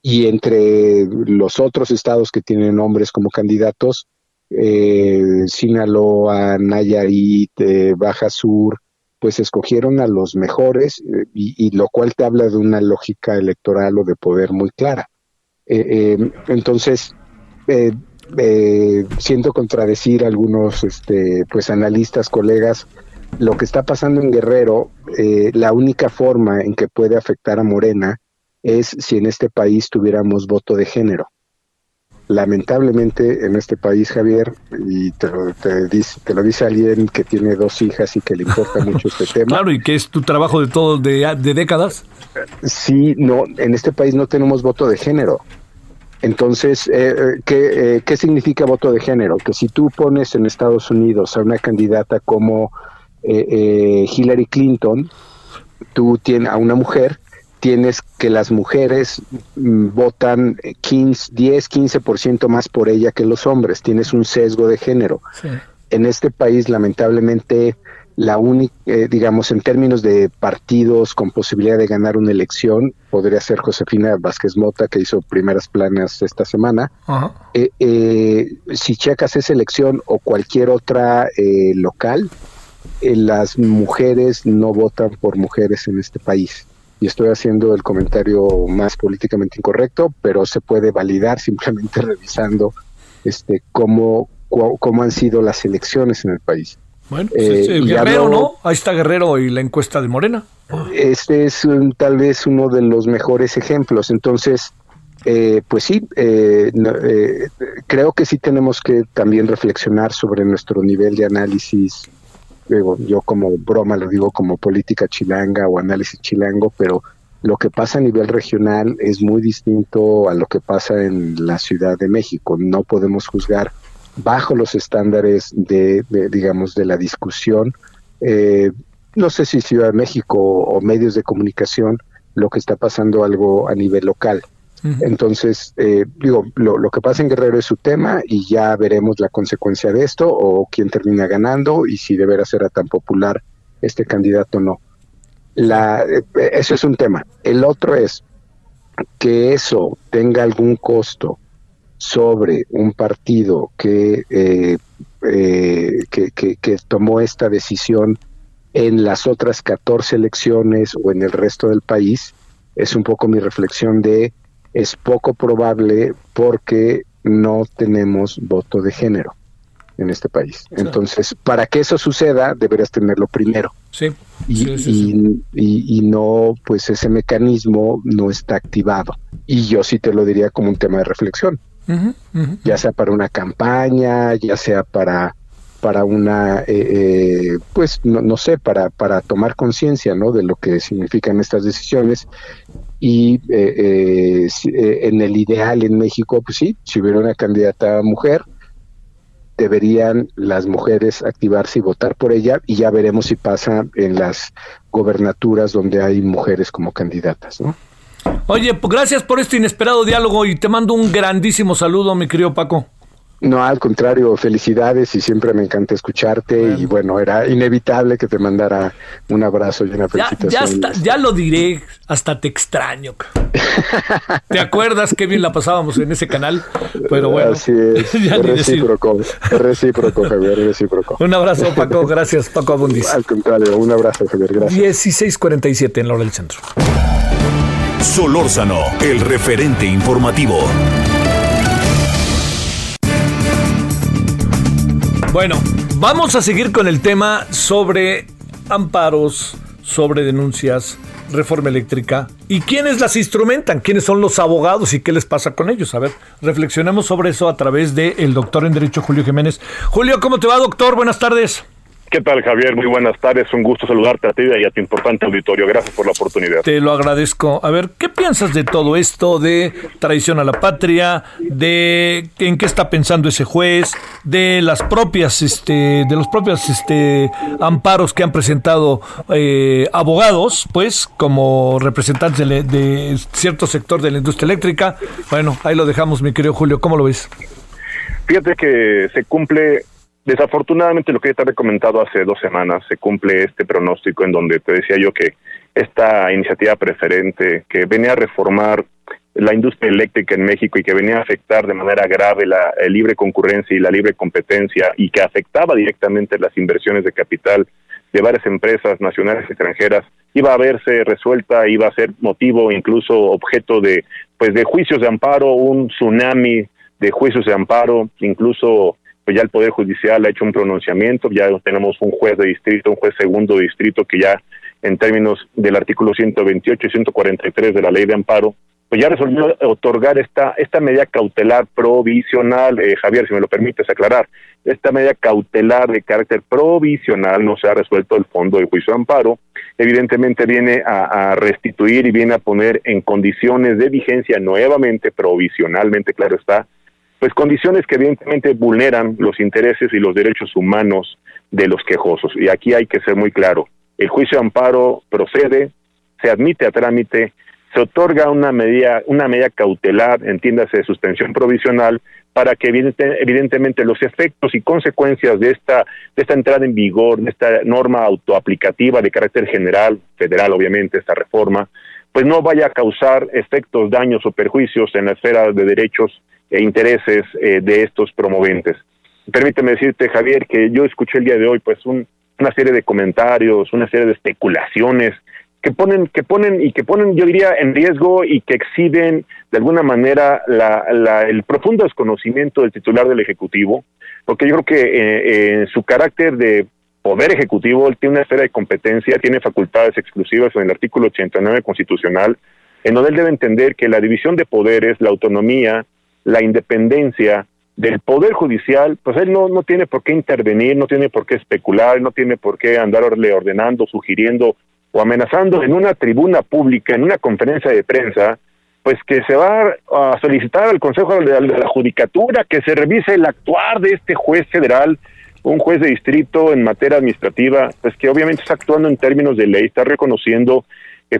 Y entre los otros estados que tienen hombres como candidatos, eh, Sinaloa, Nayarit, eh, Baja Sur, pues escogieron a los mejores y, lo cual te habla de una lógica electoral o de poder muy clara. entonces, siento contradecir a algunos este, pues analistas, colegas, lo que está pasando en Guerrero, eh, la única forma en que puede afectar a Morena es si en este país tuviéramos voto de género. Lamentablemente en este país, Javier, y te lo, dice, te lo dice alguien que tiene dos hijas y que le importa mucho este *laughs* tema. Claro, y que es tu trabajo de todos de, de décadas. Sí, no, en este país no tenemos voto de género. Entonces, eh, eh, ¿qué, ¿qué significa voto de género? Que si tú pones en Estados Unidos a una candidata como eh, eh, Hillary Clinton, tú tienes a una mujer, tienes que las mujeres mm, votan 15, 10, 15% más por ella que los hombres, tienes un sesgo de género. En este país, lamentablemente, la única, eh, digamos, en términos de partidos con posibilidad de ganar una elección, podría ser Josefina Vázquez Mota, que hizo primeras planas esta semana. Eh, eh, si checas esa elección o cualquier otra local, las mujeres no votan por mujeres en este país. Y estoy haciendo el comentario más políticamente incorrecto, pero se puede validar simplemente *laughs* revisando este cómo, cómo han sido las elecciones en el país. Bueno, pues eh, Guerrero, ¿no? Ahí está Guerrero y la encuesta de Morena. Este es tal vez uno de los mejores ejemplos. Entonces, eh, pues sí, eh, creo que sí tenemos que también reflexionar sobre nuestro nivel de análisis. Yo como broma lo digo como política chilanga o análisis chilango, pero lo que pasa a nivel regional es muy distinto a lo que pasa en la Ciudad de México. No podemos juzgar bajo los estándares de, digamos, de la discusión. Eh, no sé si Ciudad de México o medios de comunicación, lo que está pasando algo a nivel local. Entonces, eh, digo, lo, que pasa en Guerrero es su tema y ya veremos la consecuencia de esto o quién termina ganando y si deberá ser tan popular este candidato o no. La, eh, eso es un tema. El otro es que eso tenga algún costo sobre un partido que, eh, eh, que, tomó esta decisión en las otras 14 elecciones o en el resto del país, es un poco mi reflexión de es poco probable porque no tenemos voto de género en este país. Entonces, para que eso suceda, deberías tenerlo primero. Sí. Y, y, y, no, pues ese mecanismo no está activado. Y yo sí te lo diría como un tema de reflexión ya sea para una campaña, ya sea para para una, eh, eh, pues no, no, sé, para, para tomar conciencia ¿no? de lo que significan estas decisiones. Y eh, en el ideal en México, pues sí, si hubiera una candidata mujer, deberían las mujeres activarse y votar por ella y ya veremos si pasa en las gobernaturas donde hay mujeres como candidatas, ¿no? Oye, pues gracias por este inesperado diálogo y te mando un grandísimo saludo, mi querido Paco. No, al contrario, felicidades y siempre me encanta escucharte y bueno, era inevitable que te mandara un abrazo y una felicitación. Ya, ya, lo diré, hasta te extraño. *laughs* ¿Te acuerdas qué bien la pasábamos en ese canal? Pero bueno, así es, *laughs* es recíproco, recíproco, Javier, recíproco. Un abrazo, Paco, gracias, Paco Abundis. Al contrario, un abrazo, Javier, gracias. 16:47 en la hora del centro. Solórzano, el referente informativo. Bueno, vamos a seguir con el tema sobre amparos, sobre denuncias, reforma eléctrica y quiénes las instrumentan, quiénes son los abogados y qué les pasa con ellos. A ver, reflexionemos sobre eso a través del doctor en Derecho Julio Jiménez. Julio, ¿cómo te va, doctor? Buenas tardes. ¿Qué tal, Javier? Muy buenas tardes. Un gusto saludarte a ti y a tu importante auditorio. Gracias por la oportunidad. Te lo agradezco. A ver, ¿qué piensas de todo esto de traición a la patria, de en qué está pensando ese juez, de las propias, este, de los propios, este, amparos que han presentado eh, abogados, pues, como representantes de, de cierto sector de la industria eléctrica? Bueno, ahí lo dejamos, mi querido Julio. ¿Cómo lo ves? Fíjate que se cumple Desafortunadamente, lo que ya te había comentado hace dos semanas, se cumple este pronóstico en donde te decía yo que esta iniciativa preferente que venía a reformar la industria eléctrica en México y que venía a afectar de manera grave la libre concurrencia y la libre competencia y que afectaba directamente las inversiones de capital de varias empresas nacionales y extranjeras iba a verse resuelta, iba a ser motivo incluso objeto de pues de juicios de amparo, un tsunami de juicios de amparo, incluso pues ya el Poder Judicial ha hecho un pronunciamiento, ya tenemos un juez de distrito, un juez segundo distrito que ya en términos del artículo 128 y 143 de la ley de amparo, pues ya resolvió otorgar esta, esta medida cautelar provisional, eh, Javier, si me lo permites aclarar, esta medida cautelar de carácter provisional no se ha resuelto el fondo del juicio de amparo, evidentemente viene a, restituir y viene a poner en condiciones de vigencia nuevamente, provisionalmente, claro está, pues condiciones que evidentemente vulneran los intereses y los derechos humanos de los quejosos. Y aquí hay que ser muy claro, el juicio de amparo procede, se admite a trámite, se otorga una medida, una medida cautelar, entiéndase de suspensión provisional, para que evidentemente los efectos y consecuencias de esta, de esta entrada en vigor, de esta norma autoaplicativa de carácter general, federal obviamente, esta reforma, pues no vaya a causar efectos, daños o perjuicios en la esfera de derechos e intereses eh, de estos promoventes. Permíteme decirte, Javier, que yo escuché el día de hoy pues una serie de comentarios, una serie de especulaciones que ponen, que ponen y que ponen, yo diría, en riesgo y que exhiben de alguna manera la, el profundo desconocimiento del titular del Ejecutivo, porque yo creo que eh, en su carácter de poder ejecutivo, él tiene una esfera de competencia, tiene facultades exclusivas en el artículo 89 constitucional, en donde él debe entender que la división de poderes, la autonomía, la independencia del poder judicial, pues él no, no tiene por qué intervenir, no tiene por qué especular, no tiene por qué andarle ordenando, sugiriendo o amenazando en una tribuna pública, en una conferencia de prensa, pues que se va a solicitar al Consejo de la Judicatura que se revise el actuar de este juez federal, un juez de distrito en materia administrativa, pues que obviamente está actuando en términos de ley, está reconociendo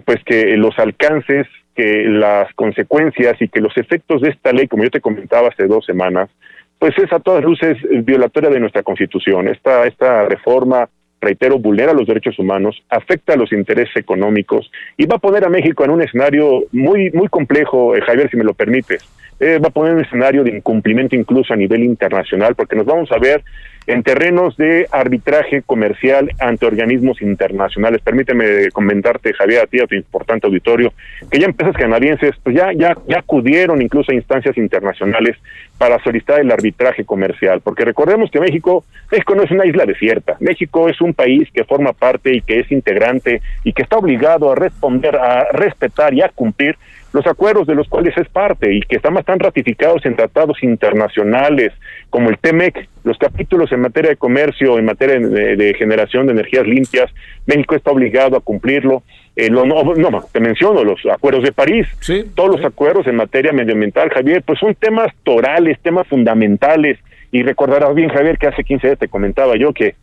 pues que los alcances, que las consecuencias y que los efectos de esta ley, como yo te comentaba hace dos semanas, pues es a todas luces violatoria de nuestra Constitución. Esta, esta reforma reitero, vulnera los derechos humanos, afecta a los intereses económicos y va a poner a México en un escenario muy, muy complejo, eh, Javier, si me lo permites. Eh, va a poner un escenario de incumplimiento incluso a nivel internacional, porque nos vamos a ver en terrenos de arbitraje comercial ante organismos internacionales. Permíteme comentarte, Javier, a ti, a tu importante auditorio, que ya empresas canadienses pues ya, ya, ya acudieron incluso a instancias internacionales para solicitar el arbitraje comercial, porque recordemos que México, México no es una isla desierta, México es un país que forma parte y que es integrante y que está obligado a responder, a respetar y a cumplir los acuerdos de los cuales es parte y que están bastante ratificados en tratados internacionales como el TEMEC, los capítulos en materia de comercio, en materia de, generación de energías limpias, México está obligado a cumplirlo. Eh, no, no, te menciono los acuerdos de París, todos los acuerdos en materia medioambiental, Javier, pues son temas torales, temas fundamentales. Y recordarás bien, Javier, que hace 15 días te comentaba yo que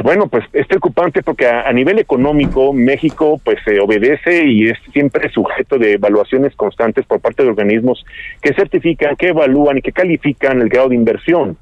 bueno, pues es preocupante porque a, nivel económico México pues se obedece y es siempre sujeto de evaluaciones constantes por parte de organismos que certifican, que evalúan y que califican el grado de inversión.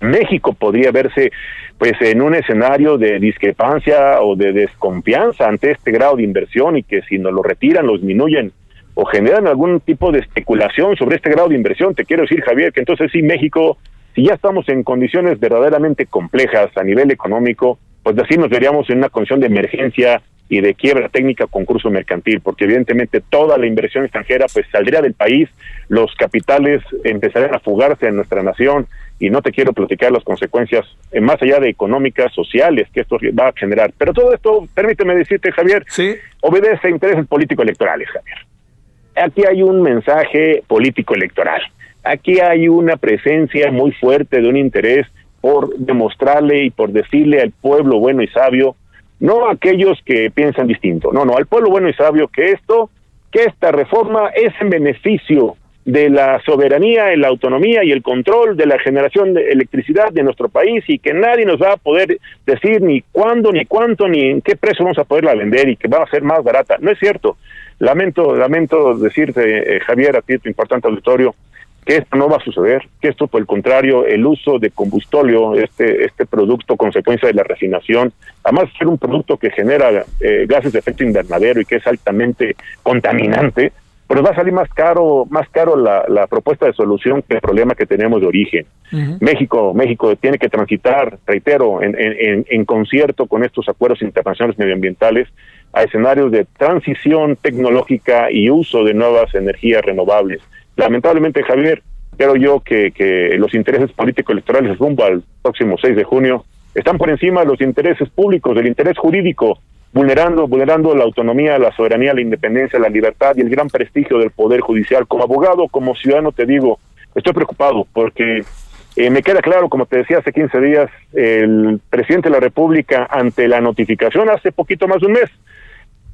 México podría verse pues en un escenario de discrepancia o de desconfianza ante este grado de inversión y que si no lo retiran, lo disminuyen o generan algún tipo de especulación sobre este grado de inversión, te quiero decir Javier que entonces sí México si ya estamos en condiciones verdaderamente complejas a nivel económico, pues así nos veríamos en una condición de emergencia y de quiebra técnica concurso mercantil, porque evidentemente toda la inversión extranjera pues saldría del país, los capitales empezarían a fugarse en nuestra nación y no te quiero platicar las consecuencias eh, más allá de económicas, sociales que esto va a generar. Pero todo esto, permíteme decirte, Javier, ¿Sí? obedece a intereses político-electorales, Javier. Aquí hay un mensaje político electoral. Aquí hay una presencia muy fuerte de un interés por demostrarle y por decirle al pueblo bueno y sabio, no a aquellos que piensan distinto, no, no, al pueblo bueno y sabio que esto, que esta reforma es en beneficio de la soberanía, la autonomía y el control de la generación de electricidad de nuestro país y que nadie nos va a poder decir ni cuándo, ni cuánto, ni en qué precio vamos a poderla vender y que va a ser más barata. No es cierto. Lamento, lamento decirte, eh, Javier, a ti, tu importante auditorio, que esto no va a suceder, que esto por el contrario, el uso de combustóleo, este, este producto consecuencia de la refinación, además de ser un producto que genera eh, gases de efecto invernadero y que es altamente contaminante, pues va a salir más caro, más caro la, la propuesta de solución que el problema que tenemos de origen. México, México tiene que transitar, reitero, en, en, en concierto con estos acuerdos internacionales medioambientales a escenarios de transición tecnológica y uso de nuevas energías renovables lamentablemente, Javier, creo yo que, que los intereses político-electorales rumbo al próximo 6 de junio están por encima de los intereses públicos, del interés jurídico, vulnerando, vulnerando la autonomía, la soberanía, la independencia, la libertad y el gran prestigio del Poder Judicial. Como abogado, como ciudadano, te digo, estoy preocupado porque eh, me queda claro, como te decía hace 15 días, el presidente de la República, ante la notificación hace poquito más de un mes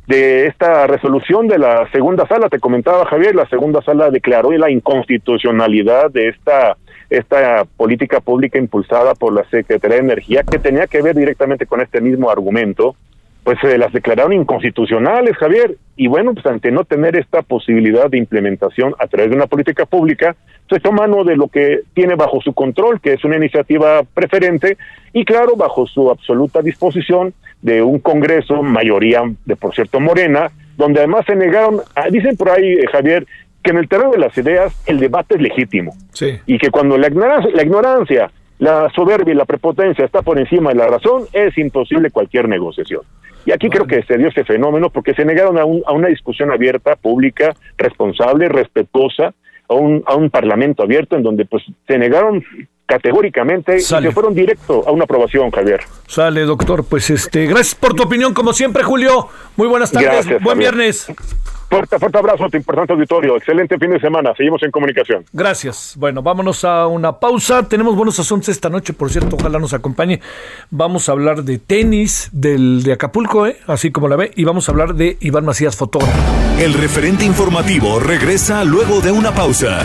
de esta resolución de la segunda sala, te comentaba Javier, la segunda sala declaró la inconstitucionalidad de esta esta política pública impulsada por la Secretaría de Energía que tenía que ver directamente con este mismo argumento, pues se las declararon inconstitucionales, Javier. Y bueno, pues ante no tener esta posibilidad de implementación a través de una política pública, se toma mano de lo que tiene bajo su control, que es una iniciativa preferente, y claro, bajo su absoluta disposición de un Congreso, mayoría de, por cierto, Morena, donde además se negaron, ah, dicen por ahí, eh, Javier, que en el terreno de las ideas el debate es legítimo. Sí. Y que cuando la ignorancia, la ignorancia, la soberbia y la prepotencia está por encima de la razón, es imposible cualquier negociación. Y aquí creo que se dio ese fenómeno porque se negaron a, un, a una discusión abierta, pública, responsable, respetuosa, a un, a un parlamento abierto en donde pues se negaron categóricamente y se fueron directo a una aprobación, Javier. Sale, doctor. Pues este, gracias por tu opinión, como siempre, Julio. Muy buenas tardes. Gracias, Buen Javier. viernes. Fuerte, fuerte abrazo a tu importante auditorio. Excelente fin de semana. Seguimos en comunicación. Gracias. Bueno, vámonos a una pausa. Tenemos buenos asuntos esta noche, por cierto, ojalá nos acompañe. Vamos a hablar de tenis del de Acapulco, ¿eh? así como la ve, y vamos a hablar de Iván Macías, fotógrafo. El referente informativo regresa luego de una pausa.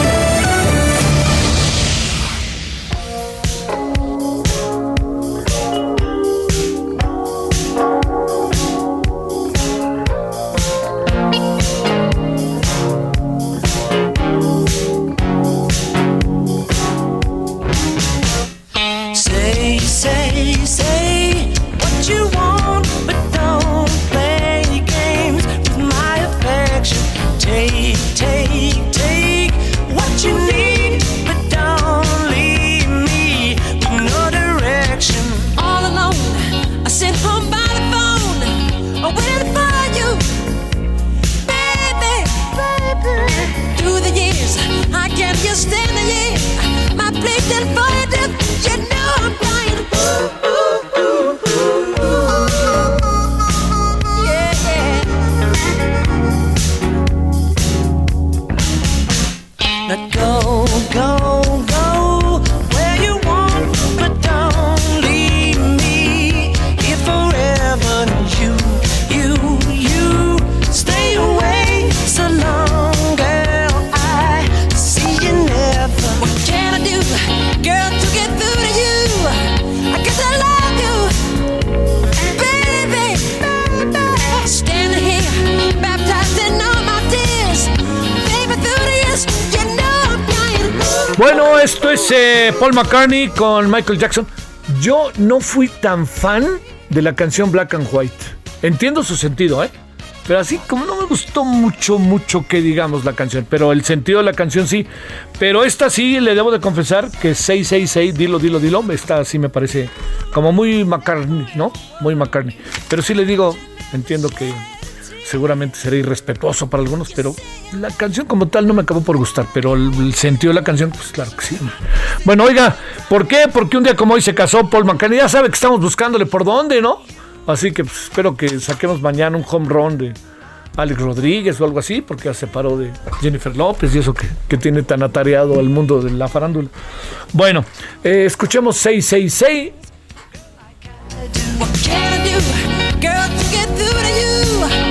McCartney con Michael Jackson. Yo no fui tan fan de la canción Black and White. Entiendo su sentido, ¿eh? Pero así como no me gustó mucho, mucho que digamos la canción. Pero el sentido de la canción sí. Pero esta sí, le debo de confesar que 666, dilo, dilo, dilo. Esta sí me parece como muy McCartney, ¿no? Muy McCartney. Pero sí le digo, entiendo que seguramente será irrespetuoso para algunos, pero la canción como tal no me acabó por gustar, pero el, sentido de la canción, pues claro que sí. Bueno, oiga, ¿por qué? Porque un día como hoy se casó Paul McCartney, ya sabe que estamos buscándole por dónde, ¿no? Así que pues, espero que saquemos mañana un home run de Alex Rodríguez o algo así, porque ya se separó de Jennifer López y eso que, que tiene tan atareado al mundo de la farándula. Bueno, eh, escuchemos 666. What can I do, girl, to get through to you?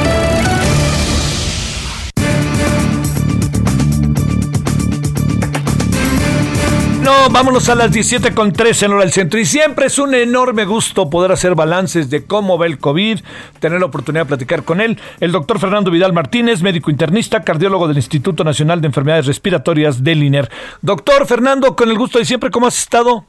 No, vámonos a las 17 con 13 en hora del centro. Y siempre es un enorme gusto poder hacer balances de cómo va el COVID, tener la oportunidad de platicar con él. El doctor Fernando Vidal Martínez, médico internista, cardiólogo del Instituto Nacional de Enfermedades Respiratorias del INER. Doctor Fernando, con el gusto de siempre, ¿cómo has estado?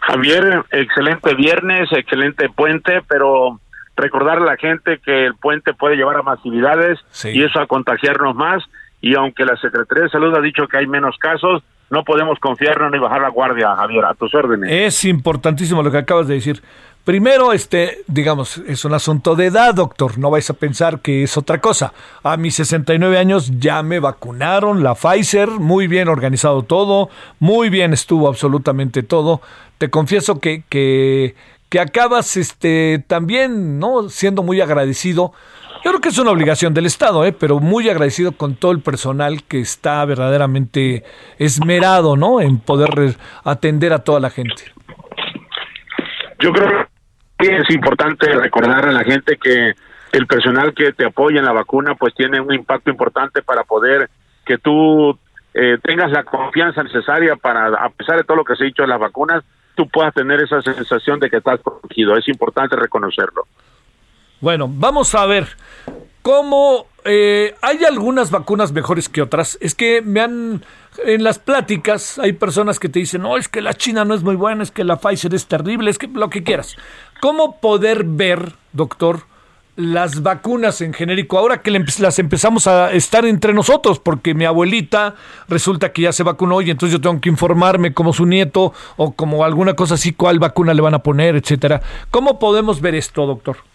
Javier, excelente viernes, excelente puente, pero recordar a la gente que el puente puede llevar a masividades Sí. y eso a contagiarnos más. Y aunque la Secretaría de Salud ha dicho que hay menos casos, no podemos confiarnos ni bajar la guardia, Javier, a tus órdenes. Es importantísimo lo que acabas de decir. Primero, este, digamos, es un asunto de edad, doctor. No vais a pensar que es otra cosa. A mis 69 años ya me vacunaron la Pfizer, muy bien organizado todo, muy bien estuvo absolutamente todo. Te confieso que, que, que acabas este también, ¿no? Siendo muy agradecido. Yo creo que es una obligación del Estado, ¿eh? pero muy agradecido con todo el personal que está verdaderamente esmerado, ¿no? En poder atender a toda la gente. Yo creo que es importante recordar a la gente que el personal que te apoya en la vacuna pues tiene un impacto importante para poder que tú eh, tengas la confianza necesaria para, a pesar de todo lo que se ha dicho de las vacunas, tú puedas tener esa sensación de que estás protegido. Es importante reconocerlo. Bueno, vamos a ver cómo eh, hay algunas vacunas mejores que otras. Es que me han en las pláticas hay personas que te dicen, no, es que la China no es muy buena, es que la Pfizer es terrible, es que lo que quieras. ¿Cómo poder ver, doctor, las vacunas en genérico, ahora que las empezamos a estar entre nosotros, porque mi abuelita resulta que ya se vacunó y entonces yo tengo que informarme como su nieto o como alguna cosa así, cuál vacuna le van a poner, etcétera. ¿Cómo podemos ver esto, doctor?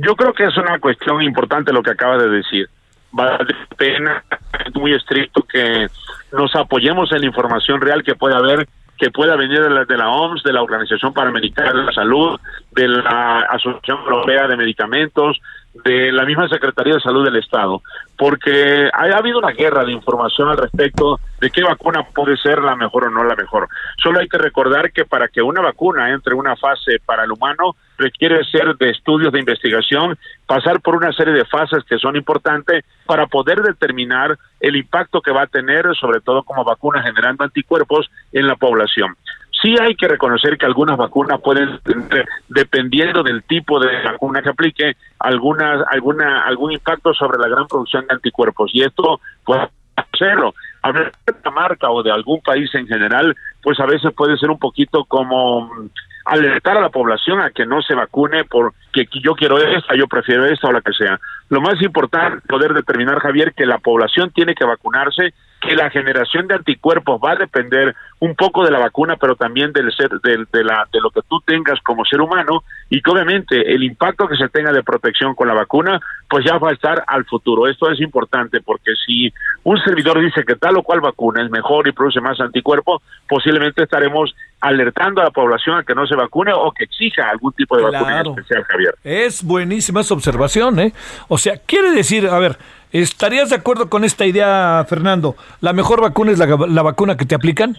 Yo creo que es una cuestión importante lo que acaba de decir. Vale la pena, es muy estricto que nos apoyemos en la información real que puede haber que pueda venir de la, de la OMS, de la Organización Panamericana de la Salud, de la Asociación Europea de Medicamentos, de la misma Secretaría de Salud del Estado, porque ha, habido una guerra de información al respecto de qué vacuna puede ser la mejor o no la mejor. Solo hay que recordar que para que una vacuna entre en una fase para el humano requiere ser de estudios de investigación, pasar por una serie de fases que son importantes para poder determinar el impacto que va a tener, sobre todo como vacuna generando anticuerpos en la población. Sí hay que reconocer que algunas vacunas pueden dependiendo del tipo de vacuna que aplique, alguna, alguna, algún impacto sobre la gran producción de anticuerpos. Y esto puede hacerlo. Hablar de una marca o de algún país en general, pues a veces puede ser un poquito como alertar a la población a que no se vacune porque yo quiero esta, yo prefiero esta o la que sea. Lo más importante poder determinar, Javier, que la población tiene que vacunarse, que la generación de anticuerpos va a depender un poco de la vacuna, pero también del ser, de, de, la, de lo que tú tengas como ser humano y que obviamente el impacto que se tenga de protección con la vacuna, pues ya va a estar al futuro. Esto es importante porque si un servidor dice que tal o cual vacuna es mejor y produce más anticuerpos, posiblemente estaremos alertando a la población a que no se vacune o que exija algún tipo de vacuna especial, Javier. Es buenísima esa observación, ¿eh? O sea, quiere decir, a ver, ¿estarías de acuerdo con esta idea, Fernando? ¿La mejor vacuna es la, la vacuna que te aplican?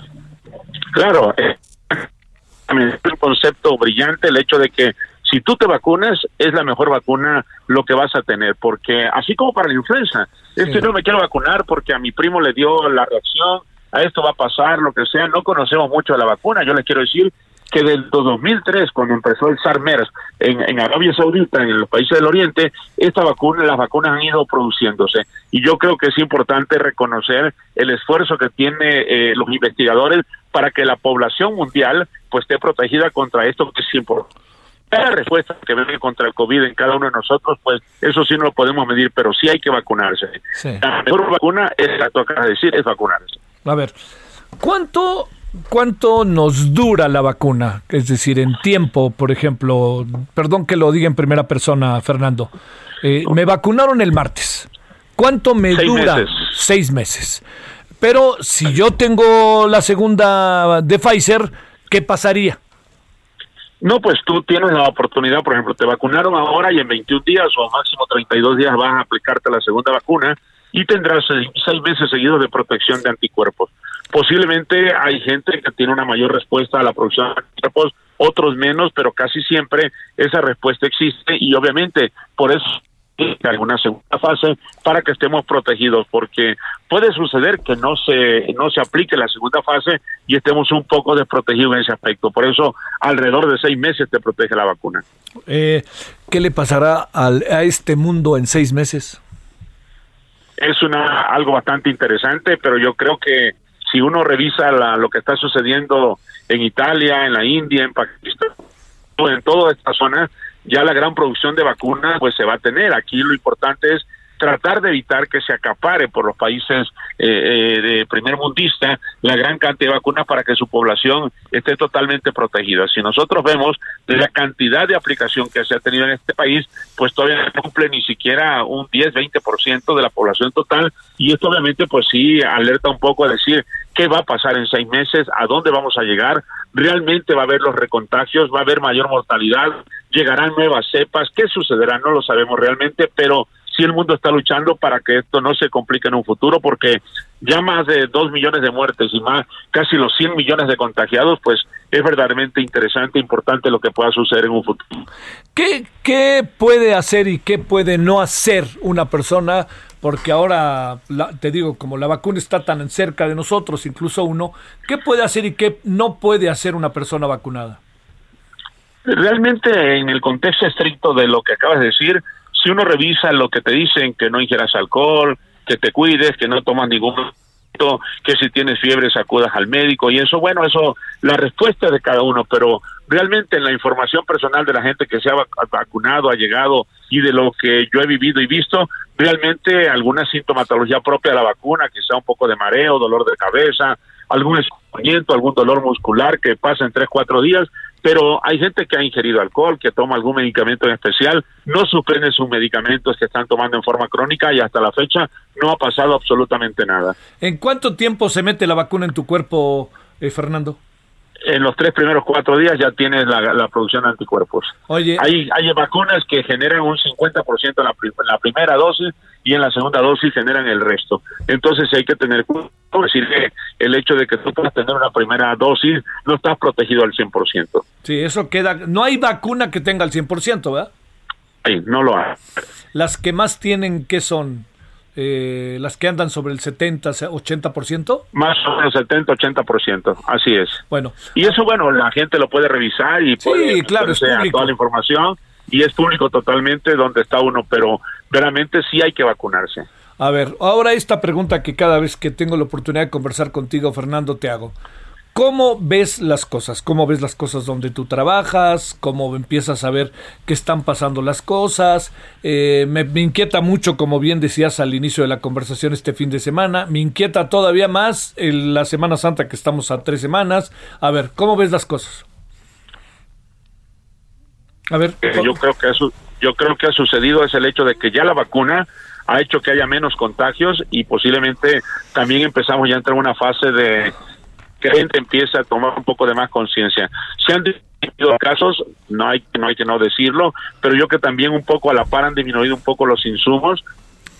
Claro, eh, es un concepto brillante el hecho de que si tú te vacunas, es la mejor vacuna lo que vas a tener, porque así como para la influenza, es que no me quiero vacunar porque a mi primo le dio la reacción, a esto va a pasar, lo que sea, no conocemos mucho de la vacuna, yo le quiero decir que desde 2003, cuando empezó el SARS-MERS en, en, Arabia Saudita, en los países del Oriente, esta vacuna, las vacunas han ido produciéndose. Y yo creo que es importante reconocer el esfuerzo que tienen eh, los investigadores para que la población mundial pues esté protegida contra esto que es importante. La respuesta que viene contra el COVID en cada uno de nosotros, pues eso sí no lo podemos medir, pero sí hay que vacunarse. Sí. La mejor vacuna es la que acabas de decir, es vacunarse. A ver, ¿cuánto ¿Cuánto nos dura la vacuna? Es decir, en tiempo, por ejemplo, perdón que lo diga en primera persona, Fernando. Eh, me vacunaron el martes. ¿Cuánto me Seis dura? meses. Seis meses. Pero si yo tengo la segunda de Pfizer, ¿qué pasaría? No, pues tú tienes la oportunidad, por ejemplo, te vacunaron ahora y en 21 días o máximo 32 días vas a aplicarte la segunda vacuna y tendrás seis, seis meses seguidos de protección de anticuerpos. Posiblemente hay gente que tiene una mayor respuesta a la producción de anticuerpos, otros menos, pero casi siempre esa respuesta existe y obviamente por eso alguna segunda fase para que estemos protegidos porque puede suceder que no se no se aplique la segunda fase y estemos un poco desprotegidos en ese aspecto por eso alrededor de seis meses te protege la vacuna Eh, ¿Qué le pasará al- a este mundo en seis meses? es una algo bastante interesante, pero yo creo que si uno revisa la, lo que está sucediendo en Italia, en la India, en Pakistán, en toda esta zona, ya la gran producción de vacunas pues se va a tener. Aquí lo importante es tratar de evitar que se acapare por los países eh, eh, de primer mundista la gran cantidad de vacunas para que su población esté totalmente protegida. Si nosotros vemos de la cantidad de aplicación que se ha tenido en este país, pues todavía no cumple ni siquiera un 10-20% de la población total y esto obviamente pues sí alerta un poco a decir qué va a pasar en seis meses, a dónde vamos a llegar, realmente va a haber los recontagios, va a haber mayor mortalidad, llegarán nuevas cepas, qué sucederá no lo sabemos realmente, pero sí el mundo está luchando para que esto no se complique en un futuro, porque ya más de dos millones de muertes y más casi los 100 millones de contagiados, pues es verdaderamente interesante, importante lo que pueda suceder en un futuro. ¿Qué, ¿Qué puede hacer y qué puede no hacer una persona? Porque ahora, la- te digo, como la vacuna está tan cerca de nosotros, incluso uno, ¿qué puede hacer y qué no puede hacer una persona vacunada? Realmente en el contexto estricto de lo que acabas de decir, si uno revisa lo que te dicen, que no ingieras alcohol, que te cuides, que no tomas ningún que si tienes fiebre sacudas al médico y eso, bueno, eso, la respuesta es de cada uno, pero realmente en la información personal de la gente que se ha vac- vacunado, ha llegado y de lo que yo he vivido y visto, realmente alguna sintomatología propia de la vacuna, quizá un poco de mareo, dolor de cabeza, algún escurrimiento, algún dolor muscular que pasa en tres, cuatro días, pero hay gente que ha ingerido alcohol, que toma algún medicamento en especial, no suspenden sus medicamentos que están tomando en forma crónica y hasta la fecha no ha pasado absolutamente nada. ¿En cuánto tiempo se mete la vacuna en tu cuerpo, eh, Fernando? En los tres primeros cuatro días ya tienes la, la producción de anticuerpos. Oye, Hay, hay vacunas que generan un 50% en la, en la primera dosis y en la segunda dosis generan el resto. Entonces hay que tener cuidado, decir, que el hecho de que tú puedas tener una primera dosis no estás protegido al 100%. sí, eso queda. No hay vacuna que tenga el 100%, ¿verdad? Ahí, no lo hay. Las que más tienen, ¿qué son? Eh, las que andan sobre el 70, 80%. Más o menos 70-80%, así es. Bueno, Y eso, bueno, la gente lo puede revisar y Sí, puede claro, es público. toda la información y es público totalmente donde está uno, pero veramente sí hay que vacunarse. a ver, ahora esta pregunta que cada vez que tengo la oportunidad de conversar contigo, Fernando, te hago. ¿Cómo ves las cosas? ¿Cómo ves las cosas donde tú trabajas? ¿Cómo empiezas a ver qué están pasando las cosas? Eh, me, me inquieta mucho, como bien decías al inicio de la conversación este fin de semana. Me inquieta todavía más la Semana Santa que estamos a tres semanas. A ver, ¿cómo ves las cosas? A ver, Eh, yo creo que eso yo creo que ha sucedido es el hecho de que ya la vacuna ha hecho que haya menos contagios y posiblemente también empezamos ya a entrar en una fase de que la gente empieza a tomar un poco de más conciencia. Se han disminuido casos, no hay no hay que no decirlo, pero yo que también un poco a la par han disminuido un poco los insumos.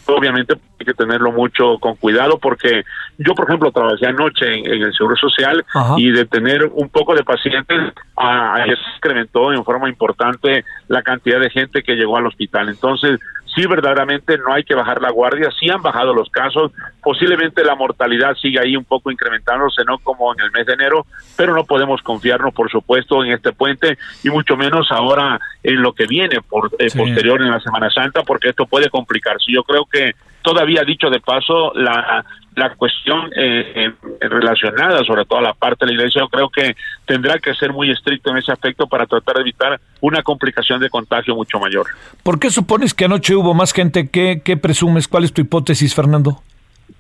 Obviamente hay que tenerlo mucho con cuidado porque yo, por ejemplo, trabajé anoche en, en el Seguro Social Ajá. y de tener un poco de pacientes, a- se incrementó en forma importante la cantidad de gente que llegó al hospital. Entonces, sí, verdaderamente no hay que bajar la guardia, sí han bajado los casos, posiblemente la mortalidad sigue ahí un poco incrementándose, no como en el mes de enero, pero no podemos confiarnos, por supuesto, en este puente y mucho menos ahora en lo que viene por, eh, Sí. posterior en la Semana Santa, porque esto puede complicarse. Yo creo que todavía dicho de paso, la, la cuestión eh, en relacionada, sobre todo a la parte de la iglesia, yo creo que tendrá que ser muy estricto en ese aspecto para tratar de evitar una complicación de contagio mucho mayor. ¿por qué supones que anoche hubo más gente? ¿Qué, qué presumes? ¿Cuál es tu hipótesis, Fernando?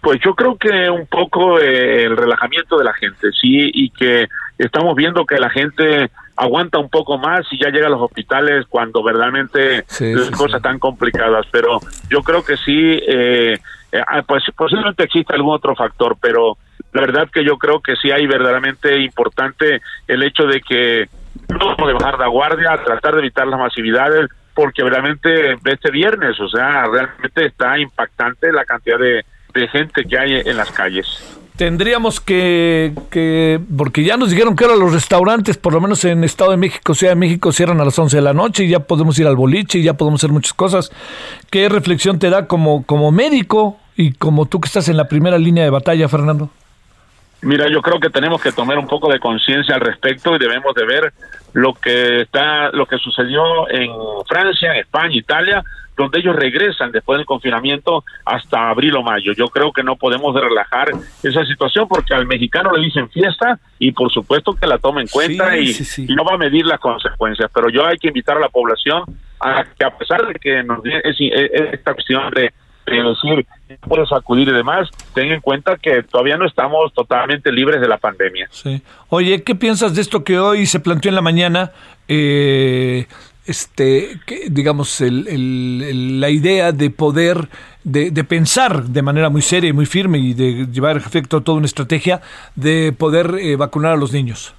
Pues yo creo que un poco eh, el relajamiento de la gente, sí, y que estamos viendo que la gente aguanta un poco más y ya llega a los hospitales cuando verdaderamente Sí, las sí, cosas sí. están complicadas. Pero yo creo que sí, eh, eh, pues posiblemente existe algún otro factor, pero la verdad que yo creo que sí hay verdaderamente importante el hecho de que no podemos bajar la guardia, tratar de evitar las masividades, porque realmente este viernes, o sea, realmente está impactante la cantidad de, de gente que hay en las calles. Tendríamos que, que, porque ya nos dijeron que ahora los restaurantes, por lo menos en Estado de México, Ciudad de México, cierran a las 11 de la noche y ya podemos ir al boliche y ya podemos hacer muchas cosas. ¿Qué reflexión te da como, como médico y como tú que estás en la primera línea de batalla, Fernando? Mira, yo creo que tenemos que tomar un poco de conciencia al respecto y debemos de ver lo que está, lo que sucedió en Francia, en España, Italia, donde ellos regresan después del confinamiento hasta abril o mayo. Yo creo que no podemos relajar esa situación porque al mexicano le dicen fiesta y por supuesto que la toma en cuenta Sí, y, sí, sí. y no va a medir las consecuencias. Pero yo hay que invitar a la población a que a pesar de que nos es, es esta cuestión de de decir, puedes acudir y demás, ten en cuenta que todavía no estamos totalmente libres de la pandemia. Sí. Oye, ¿qué piensas de esto que hoy se planteó en la mañana? Eh, este, que, digamos, el- el- el- la idea de poder, de, de pensar de manera muy seria y muy firme y de llevar a efecto toda una estrategia de poder eh, vacunar a los niños.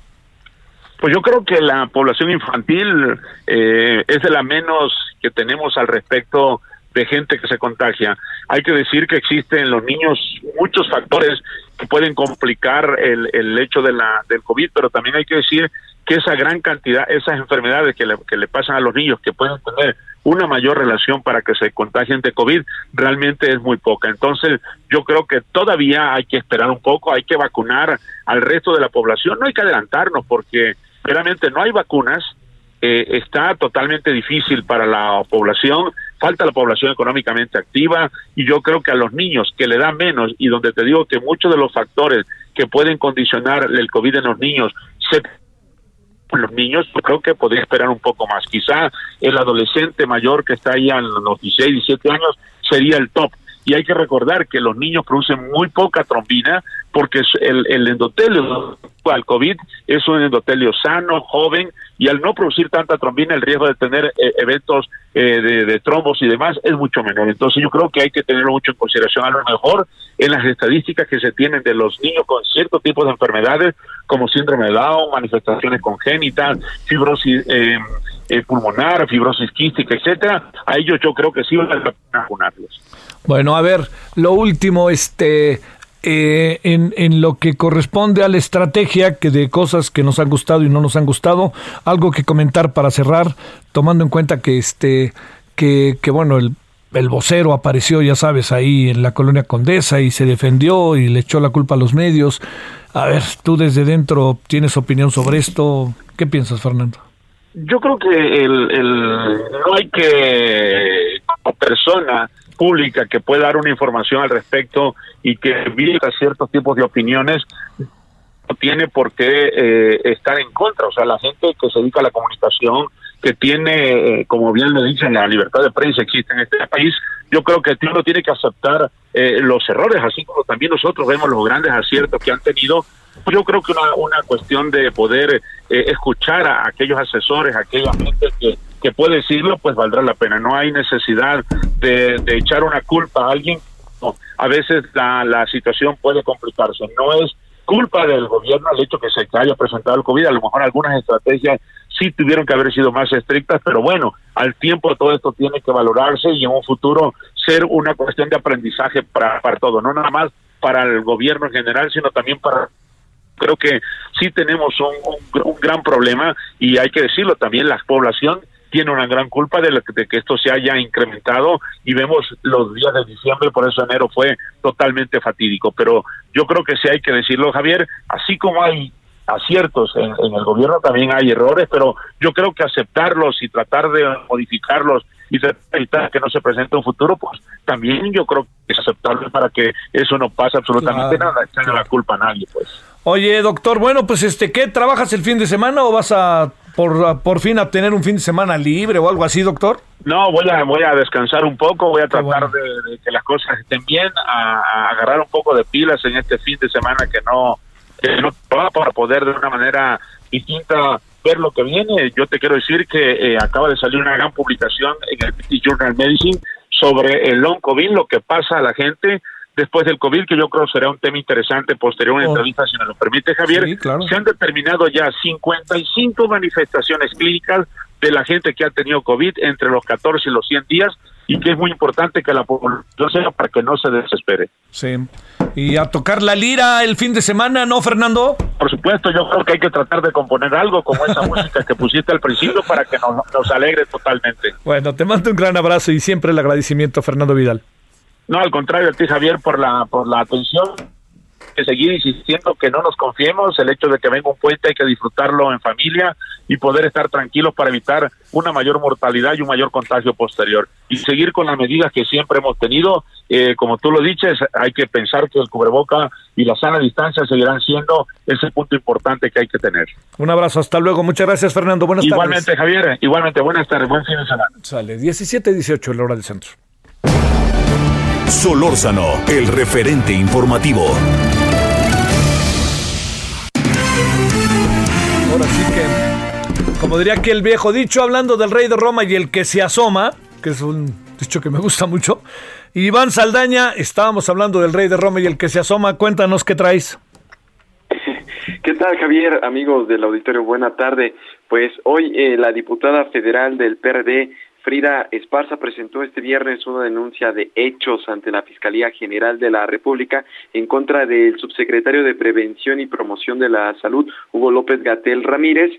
Pues yo creo que la población infantil eh, es de la menos que tenemos al respecto de gente que se contagia. Hay que decir que existen en los niños muchos factores que pueden complicar el, el hecho de la, del COVID, pero también hay que decir que esa gran cantidad, esas enfermedades que le, que le pasan a los niños, que pueden tener una mayor relación para que se contagien de COVID, realmente es muy poca. Entonces, yo creo que todavía hay que esperar un poco, hay que vacunar al resto de la población, no hay que adelantarnos porque realmente no hay vacunas, eh, está totalmente difícil para la población, falta la población económicamente activa y yo creo que a los niños que le da menos y donde te digo que muchos de los factores que pueden condicionar el COVID en los niños se los niños, yo creo que podría esperar un poco más. Quizá el adolescente mayor que está ahí a los 16, 17 años sería el top. Y hay que recordar que los niños producen muy poca trombina porque el, el endotelio al COVID es un endotelio sano, joven, y al no producir tanta trombina, el riesgo de tener eh, eventos eh, de, trombos y demás es mucho menor. Entonces yo creo que hay que tenerlo mucho en consideración. A lo mejor en las estadísticas que se tienen de los niños con ciertos tipos de enfermedades, como síndrome de Down, manifestaciones congénitas, fibrosis eh, eh, pulmonar, fibrosis quística, etcétera, a ellos yo creo que sí la pena vacunarlos. Bueno, a ver, lo último, este, eh, en, lo que corresponde a la estrategia que de cosas que nos han gustado y no nos han gustado, algo que comentar para cerrar, tomando en cuenta que este, que, que bueno, el, el vocero apareció, ya sabes, ahí en la colonia Condesa y se defendió y le echó la culpa a los medios. A ver, tú desde dentro tienes opinión sobre esto. ¿Qué piensas, Fernando? Yo creo que el, el- no hay que, como persona pública que pueda dar una información al respecto y que viva ciertos tipos de opiniones, no tiene por qué eh, estar en contra. O sea, la gente que se dedica a la comunicación, que tiene, eh, como bien lo dicen, la libertad de prensa existe en este país, yo creo que uno tiene que aceptar eh, los errores, así como también nosotros vemos los grandes aciertos que han tenido. Yo creo que una, una cuestión de poder eh, escuchar a aquellos asesores, a aquella gente que, que puede decirlo, pues valdrá la pena. No hay necesidad de, de echar una culpa a alguien. A veces la, la situación puede complicarse. No es culpa del gobierno el hecho que se haya presentado el COVID. A lo mejor algunas estrategias sí tuvieron que haber sido más estrictas, pero bueno, al tiempo todo esto tiene que valorarse y en un futuro ser una cuestión de aprendizaje para, para todo, no nada más para el gobierno en general, sino también para creo que sí tenemos un, un gran problema y hay que decirlo también la población tiene una gran culpa de, la- de que esto se haya incrementado y vemos los días de diciembre, por eso enero fue totalmente fatídico. Pero yo creo que sí hay que decirlo, Javier, así como hay aciertos en, en el gobierno, también hay errores, pero yo creo que aceptarlos y tratar de modificarlos y de evitar que no se presente un futuro, pues también yo creo que es aceptable para que eso no pase absolutamente Claro, nada, echarle la culpa a nadie, pues. Oye, doctor, bueno, pues este, ¿qué? ¿Trabajas el fin de semana o vas a por, por fin a tener un fin de semana libre o algo así, doctor? No, voy a voy a descansar un poco, voy a tratar de, de que las cosas estén bien, a, a agarrar un poco de pilas en este fin de semana que no que no va para poder de una manera distinta ver lo que viene. Yo te quiero decir que eh, acaba de salir una gran publicación en el British Journal Medicine sobre el long COVID, lo que pasa a la gente después del COVID, que yo creo será un tema interesante posterior a una Oh. entrevista, si me lo permite, Javier. Sí, claro. Se han determinado ya 55 manifestaciones clínicas de la gente que ha tenido COVID entre los 14 y los 100 días y que es muy importante que la población sepa para que no se desespere. Sí. Y a tocar la lira el fin de semana, ¿no, Fernando? Por supuesto, yo creo que hay que tratar de componer algo como esa *laughs* música que pusiste al principio para que nos, nos alegre totalmente. Bueno, te mando un gran abrazo y siempre el agradecimiento, Fernando Vidal. No, al contrario, a ti Javier por la por la atención. Que seguir insistiendo que no nos confiemos, el hecho de que venga un puente hay que disfrutarlo en familia y poder estar tranquilos para evitar una mayor mortalidad y un mayor contagio posterior. Y seguir con las medidas que siempre hemos tenido, eh, como tú lo dices, hay que pensar que el cubreboca y la sana distancia seguirán siendo ese punto importante que hay que tener. Un abrazo, hasta luego. Muchas gracias, Fernando. Buenas igualmente, tardes. Javier, igualmente, buenas tardes, buen fin de semana. Sale 17 18 la hora del centro. Solórzano, el referente informativo. Ahora sí que, como diría aquí el viejo dicho, hablando del rey de Roma y el que se asoma, que es un dicho que me gusta mucho. Iván Saldaña, estábamos hablando del rey de Roma y el que se asoma. Cuéntanos qué traes. ¿Qué tal, Javier? Amigos del auditorio, buena tarde. Pues hoy eh, la diputada federal del PRD, Frida Esparza, presentó este viernes una denuncia de hechos ante la Fiscalía General de la República en contra del subsecretario de Prevención y Promoción de la Salud, Hugo López Gatel Ramírez,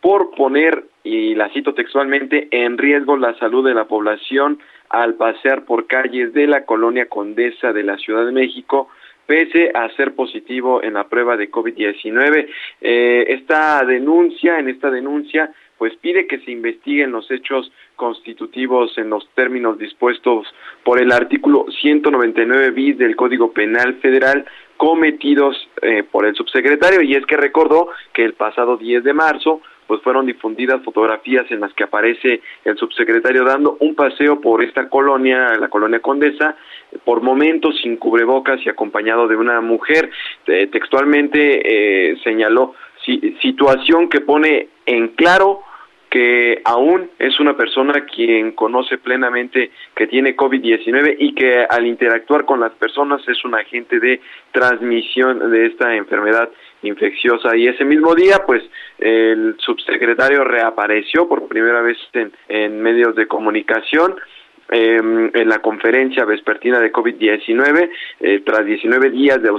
por poner, y la cito textualmente, en riesgo la salud de la población al pasear por calles de la colonia Condesa de la Ciudad de México, pese a ser positivo en la prueba de COVID-19. Eh, esta denuncia, en esta denuncia, pues pide que se investiguen los hechos constitutivos en los términos dispuestos por el artículo 199 bis del Código Penal Federal cometidos eh, por el subsecretario y es que recordó que el pasado 10 de marzo pues fueron difundidas fotografías en las que aparece el subsecretario dando un paseo por esta colonia, la colonia Condesa, por momentos sin cubrebocas y acompañado de una mujer. Eh, textualmente eh, señaló situación que pone en claro que aún es una persona quien conoce plenamente que tiene COVID-19 y que al interactuar con las personas es un agente de transmisión de esta enfermedad infecciosa. Y ese mismo día, pues, el subsecretario reapareció por primera vez en, en medios de comunicación. en la conferencia vespertina de COVID-19 eh, tras 19 días de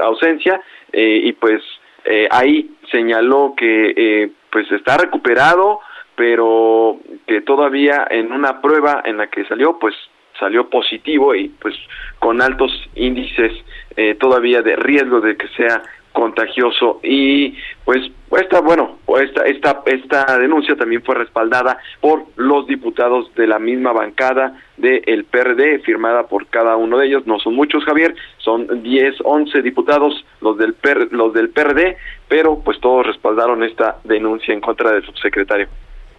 ausencia, eh, y pues eh, ahí señaló que eh, pues está recuperado, pero que todavía en una prueba en la que salió, pues salió positivo y pues con altos índices eh, todavía de riesgo de que sea contagioso. Y pues esta bueno esta esta esta denuncia también fue respaldada por los diputados de la misma bancada del PRD firmada por cada uno de ellos. No son muchos Javier son 10 11 diputados los del PR, los del PRD pero pues todos respaldaron esta denuncia en contra del subsecretario.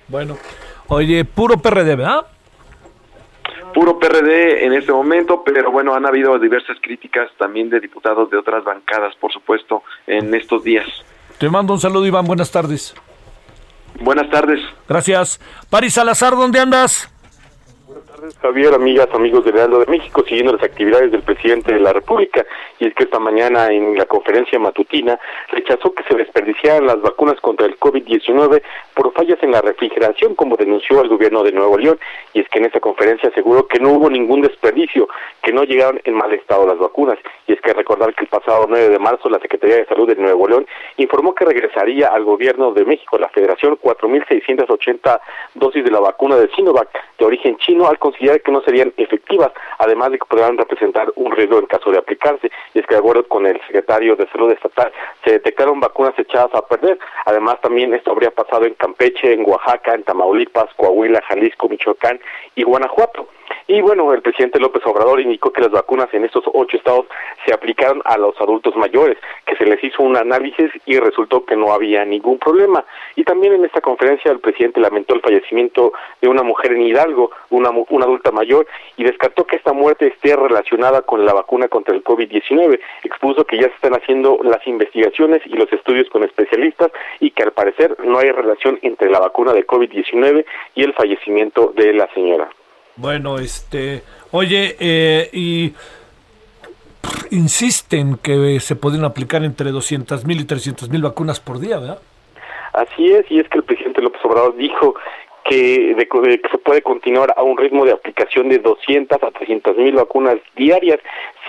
Bueno oye puro PRD ¿verdad? Puro PRD en este momento, pero bueno, han habido diversas críticas también de diputados de otras bancadas, por supuesto, en estos días. Te mando un saludo, Iván, buenas tardes. Buenas tardes. Gracias. Paris Salazar, ¿dónde andas? Javier, amigas, amigos del Heraldo de México, siguiendo las actividades del presidente de la República, y es que esta mañana en la conferencia matutina rechazó que se desperdiciaran las vacunas contra el COVID-19 por fallas en la refrigeración, como denunció el gobierno de Nuevo León, y es que en esta conferencia aseguró que no hubo ningún desperdicio, que no llegaron en mal estado las vacunas, y es que recordar que el pasado 9 de marzo la Secretaría de Salud de Nuevo León informó que regresaría al gobierno de México, la Federación, 4.680 dosis de la vacuna de Sinovac de origen chino al considerar que no serían efectivas, además de que podrán representar un riesgo en caso de aplicarse. Y es que de acuerdo con el secretario de Salud Estatal, se detectaron vacunas echadas a perder. Además, también esto habría pasado en Campeche, en Oaxaca, en Tamaulipas, Coahuila, Jalisco, Michoacán y Guanajuato. Y bueno, el presidente López Obrador indicó que las vacunas en estos ocho estados se aplicaron a los adultos mayores, que se les hizo un análisis y resultó que no había ningún problema. Y también en esta conferencia el presidente lamentó el fallecimiento de una mujer en Hidalgo, una, una adulta mayor, y descartó que esta muerte esté relacionada con la vacuna contra el COVID-19. Expuso que ya se están haciendo las investigaciones y los estudios con especialistas y que al parecer no hay relación entre la vacuna de COVID-19 y el fallecimiento de la señora. Bueno, este, oye, eh, y insisten que se pueden aplicar entre 200 mil y 300 mil vacunas por día, ¿verdad? Así es, y es que el presidente López Obrador dijo que, de, que se puede continuar a un ritmo de aplicación de 200 a 300 mil vacunas diarias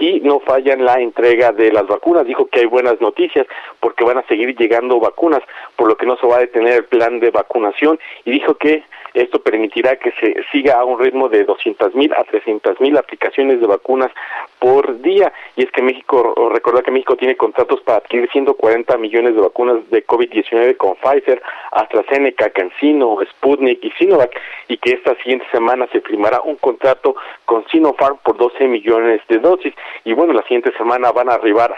si no fallan la entrega de las vacunas. Dijo que hay buenas noticias porque van a seguir llegando vacunas, por lo que no se va a detener el plan de vacunación y dijo que esto permitirá que se siga a un ritmo de 200 mil a 300 mil aplicaciones de vacunas por día. Y es que México, recordar que México tiene contratos para adquirir 140 millones de vacunas de COVID-19 con Pfizer, AstraZeneca, CanSino, Sputnik y Sinovac, y que esta siguiente semana se firmará un contrato con Sinopharm por 12 millones de dosis. Y bueno, la siguiente semana van a arribar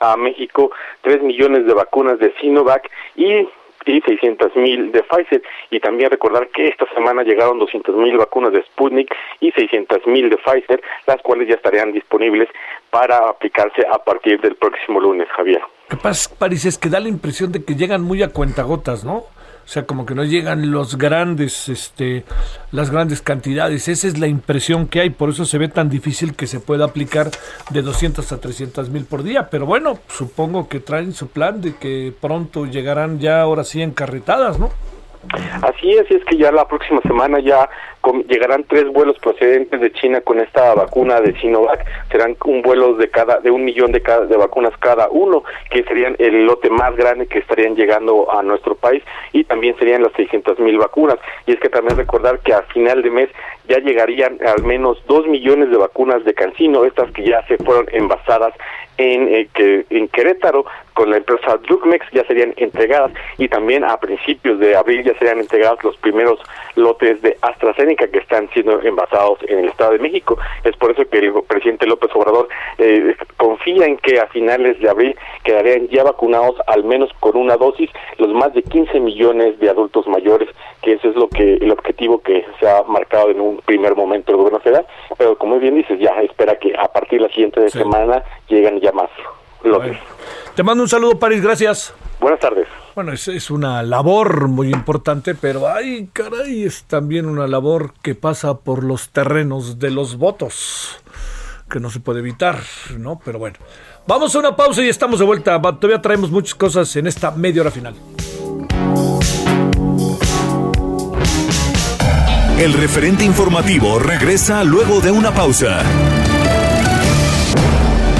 a México 3 millones de vacunas de Sinovac y y 600 mil de Pfizer. Y también recordar que esta semana llegaron 200 mil vacunas de Sputnik y 600 mil de Pfizer, las cuales ya estarían disponibles para aplicarse a partir del próximo lunes, Javier. Pasa, París, es que da la impresión de que llegan muy a cuentagotas, ¿no? O sea, como que no llegan los grandes, este, las grandes cantidades. Esa es la impresión que hay. Por eso se ve tan difícil que se pueda aplicar de 200 a 300 mil por día. Pero bueno, supongo que traen su plan de que pronto llegarán ya ahora sí encarretadas, ¿no? Así es, y es que ya la próxima semana ya llegarán tres vuelos procedentes de China con esta vacuna de Sinovac. Serán un vuelo de cada de un millón de, cada, de vacunas cada uno, que serían el lote más grande que estarían llegando a nuestro país y también serían las 600 mil vacunas. Y es que también recordar que a final de mes ya llegarían al menos dos millones de vacunas de Cancino, estas que ya se fueron envasadas en, eh, que, en Querétaro con la empresa Drugmex ya serían entregadas y también a principios de abril ya serían entregados los primeros lotes de AstraZeneca que están siendo envasados en el Estado de México. Es por eso que el presidente López Obrador eh, confía en que a finales de abril quedarían ya vacunados al menos con una dosis los más de 15 millones de adultos mayores, que ese es lo que el objetivo que se ha marcado en un primer momento el gobierno federal, pero como bien dices, ya espera que a partir de la siguiente semana lleguen ya más lotes. Te mando un saludo, París, gracias. Buenas tardes. Bueno, es, es una labor muy importante, pero ay, caray, es también una labor que pasa por los terrenos de los votos, que no se puede evitar, ¿no? Pero bueno, vamos a una pausa y estamos de vuelta. Todavía traemos muchas cosas en esta media hora final. El referente informativo regresa luego de una pausa.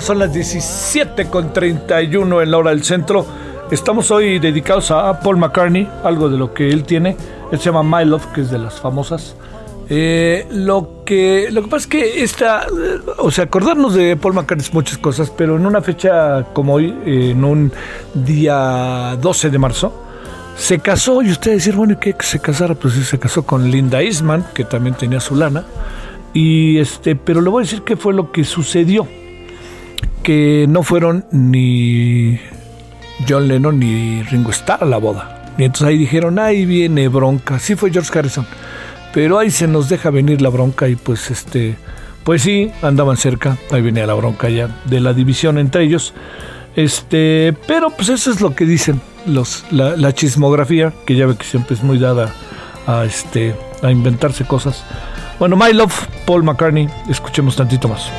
Son las 17 con 31 en la hora del centro. Estamos hoy dedicados a Paul McCartney, algo de lo que él tiene. Él se llama My Love, que es de las famosas. Eh, lo que lo que pasa es que esta, eh, o sea, acordarnos de Paul McCartney es muchas cosas, pero en una fecha como hoy, eh, en un día 12 de marzo, se casó y usted decir, bueno, ¿y qué que se casara? Pues sí, se casó con Linda Eastman, que también tenía su lana. Y este, pero le voy a decir qué fue lo que sucedió. Que no fueron ni John Lennon ni Ringo Starr a la boda. Y entonces ahí dijeron, ahí viene bronca. Sí fue George Harrison. Pero ahí se nos deja venir la bronca y pues este, pues sí, andaban cerca. Ahí venía la bronca ya de la división entre ellos. Este, pero pues eso es lo que dicen los, la, la chismografía, que ya ve que siempre es muy dada a este, a inventarse cosas. Bueno, My Love, Paul McCartney, escuchemos tantito más.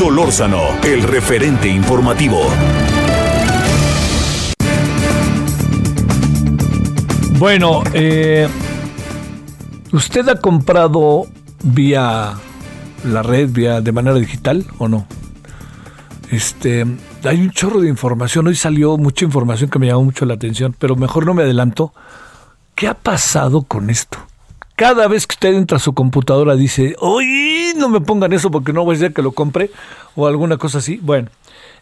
Solórzano, el referente informativo. Bueno, eh, ¿usted ha comprado vía la red, vía de manera digital o no? Este, hay un chorro de información. Hoy salió mucha información que me llamó mucho la atención, pero mejor no me adelanto. ¿Qué ha pasado con esto? Cada vez que usted entra a su computadora dice, oye, no me pongan eso porque no voy a decir que lo compre o alguna cosa así. Bueno,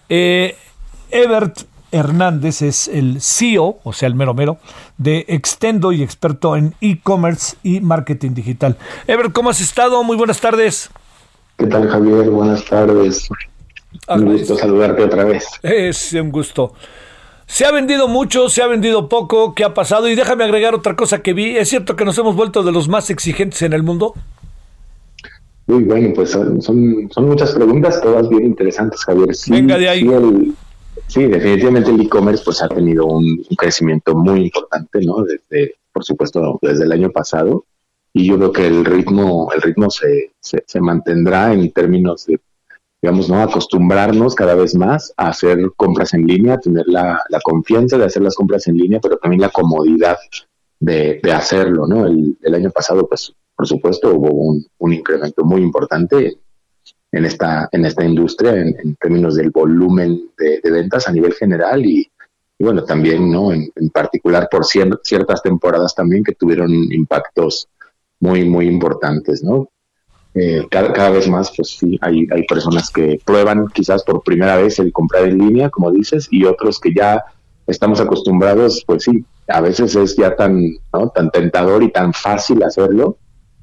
eh, Ebert Hernández es el CEO, o sea, el mero mero, de Extendo y experto en e-commerce y marketing digital. Ebert, ¿cómo has estado? Muy buenas tardes. ¿Qué tal, Javier? Buenas tardes. Un gusto saludarte otra vez. Es un gusto. Se ha vendido mucho, se ha vendido poco, ¿qué ha pasado? Y déjame agregar otra cosa que vi. ¿Es cierto que nos hemos vuelto de los más exigentes en el mundo? Muy bueno, pues son, son, son muchas preguntas, todas bien interesantes, Javier. Sí, Venga de ahí. Sí, el- sí, definitivamente el e-commerce pues ha tenido un, un crecimiento muy importante, ¿no? Desde, por supuesto, desde el año pasado. Y yo creo que el ritmo, el ritmo se, se, se mantendrá en términos de, digamos, ¿no? Acostumbrarnos cada vez más a hacer compras en línea, tener la, la confianza de hacer las compras en línea, pero también la comodidad de, de hacerlo, ¿no? El, el año pasado, pues, por supuesto, hubo un, un incremento muy importante en esta, en esta industria en, términos del volumen de, ventas a nivel general y, y bueno, también, ¿no? En, en particular por cier- ciertas temporadas también que tuvieron impactos muy, muy importantes, ¿no? Eh, cada, cada vez más, pues sí, hay, hay personas que prueban quizás por primera vez el comprar en línea, como dices, y otros que ya estamos acostumbrados, pues sí, a veces es ya tan, ¿no? tan tentador y tan fácil hacerlo,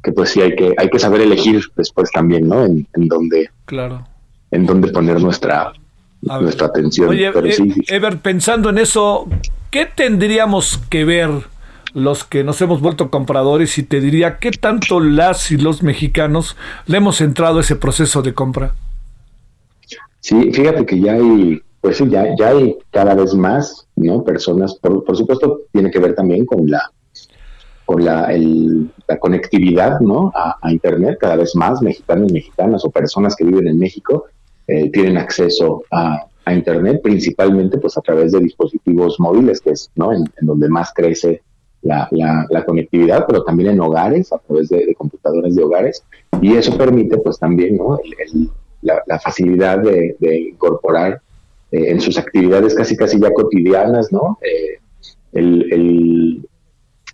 que pues sí hay que, hay que saber elegir después también, ¿no? En, en dónde, Claro. en dónde poner nuestra, A ver. nuestra atención. Oye, Pero eh, sí. Ever, pensando en eso, ¿qué tendríamos que ver los que nos hemos vuelto compradores? Y te diría, ¿qué tanto las y los mexicanos le hemos entrado a ese proceso de compra? Sí, fíjate que ya hay, pues sí, ya, ya hay cada vez más, ¿no? Personas, por, por supuesto, tiene que ver también con la, con la, el- la conectividad, ¿no? A, Internet, cada vez más mexicanos y mexicanas o personas que viven en México eh, tienen acceso a, a Internet, principalmente pues a través de dispositivos móviles, que es, ¿no? En donde más crece la, la, la conectividad, pero también en hogares, a través de, de computadoras de hogares, y eso permite pues también, la, la facilidad de, incorporar eh, en sus actividades casi casi ya cotidianas, ¿no? Eh, el, el,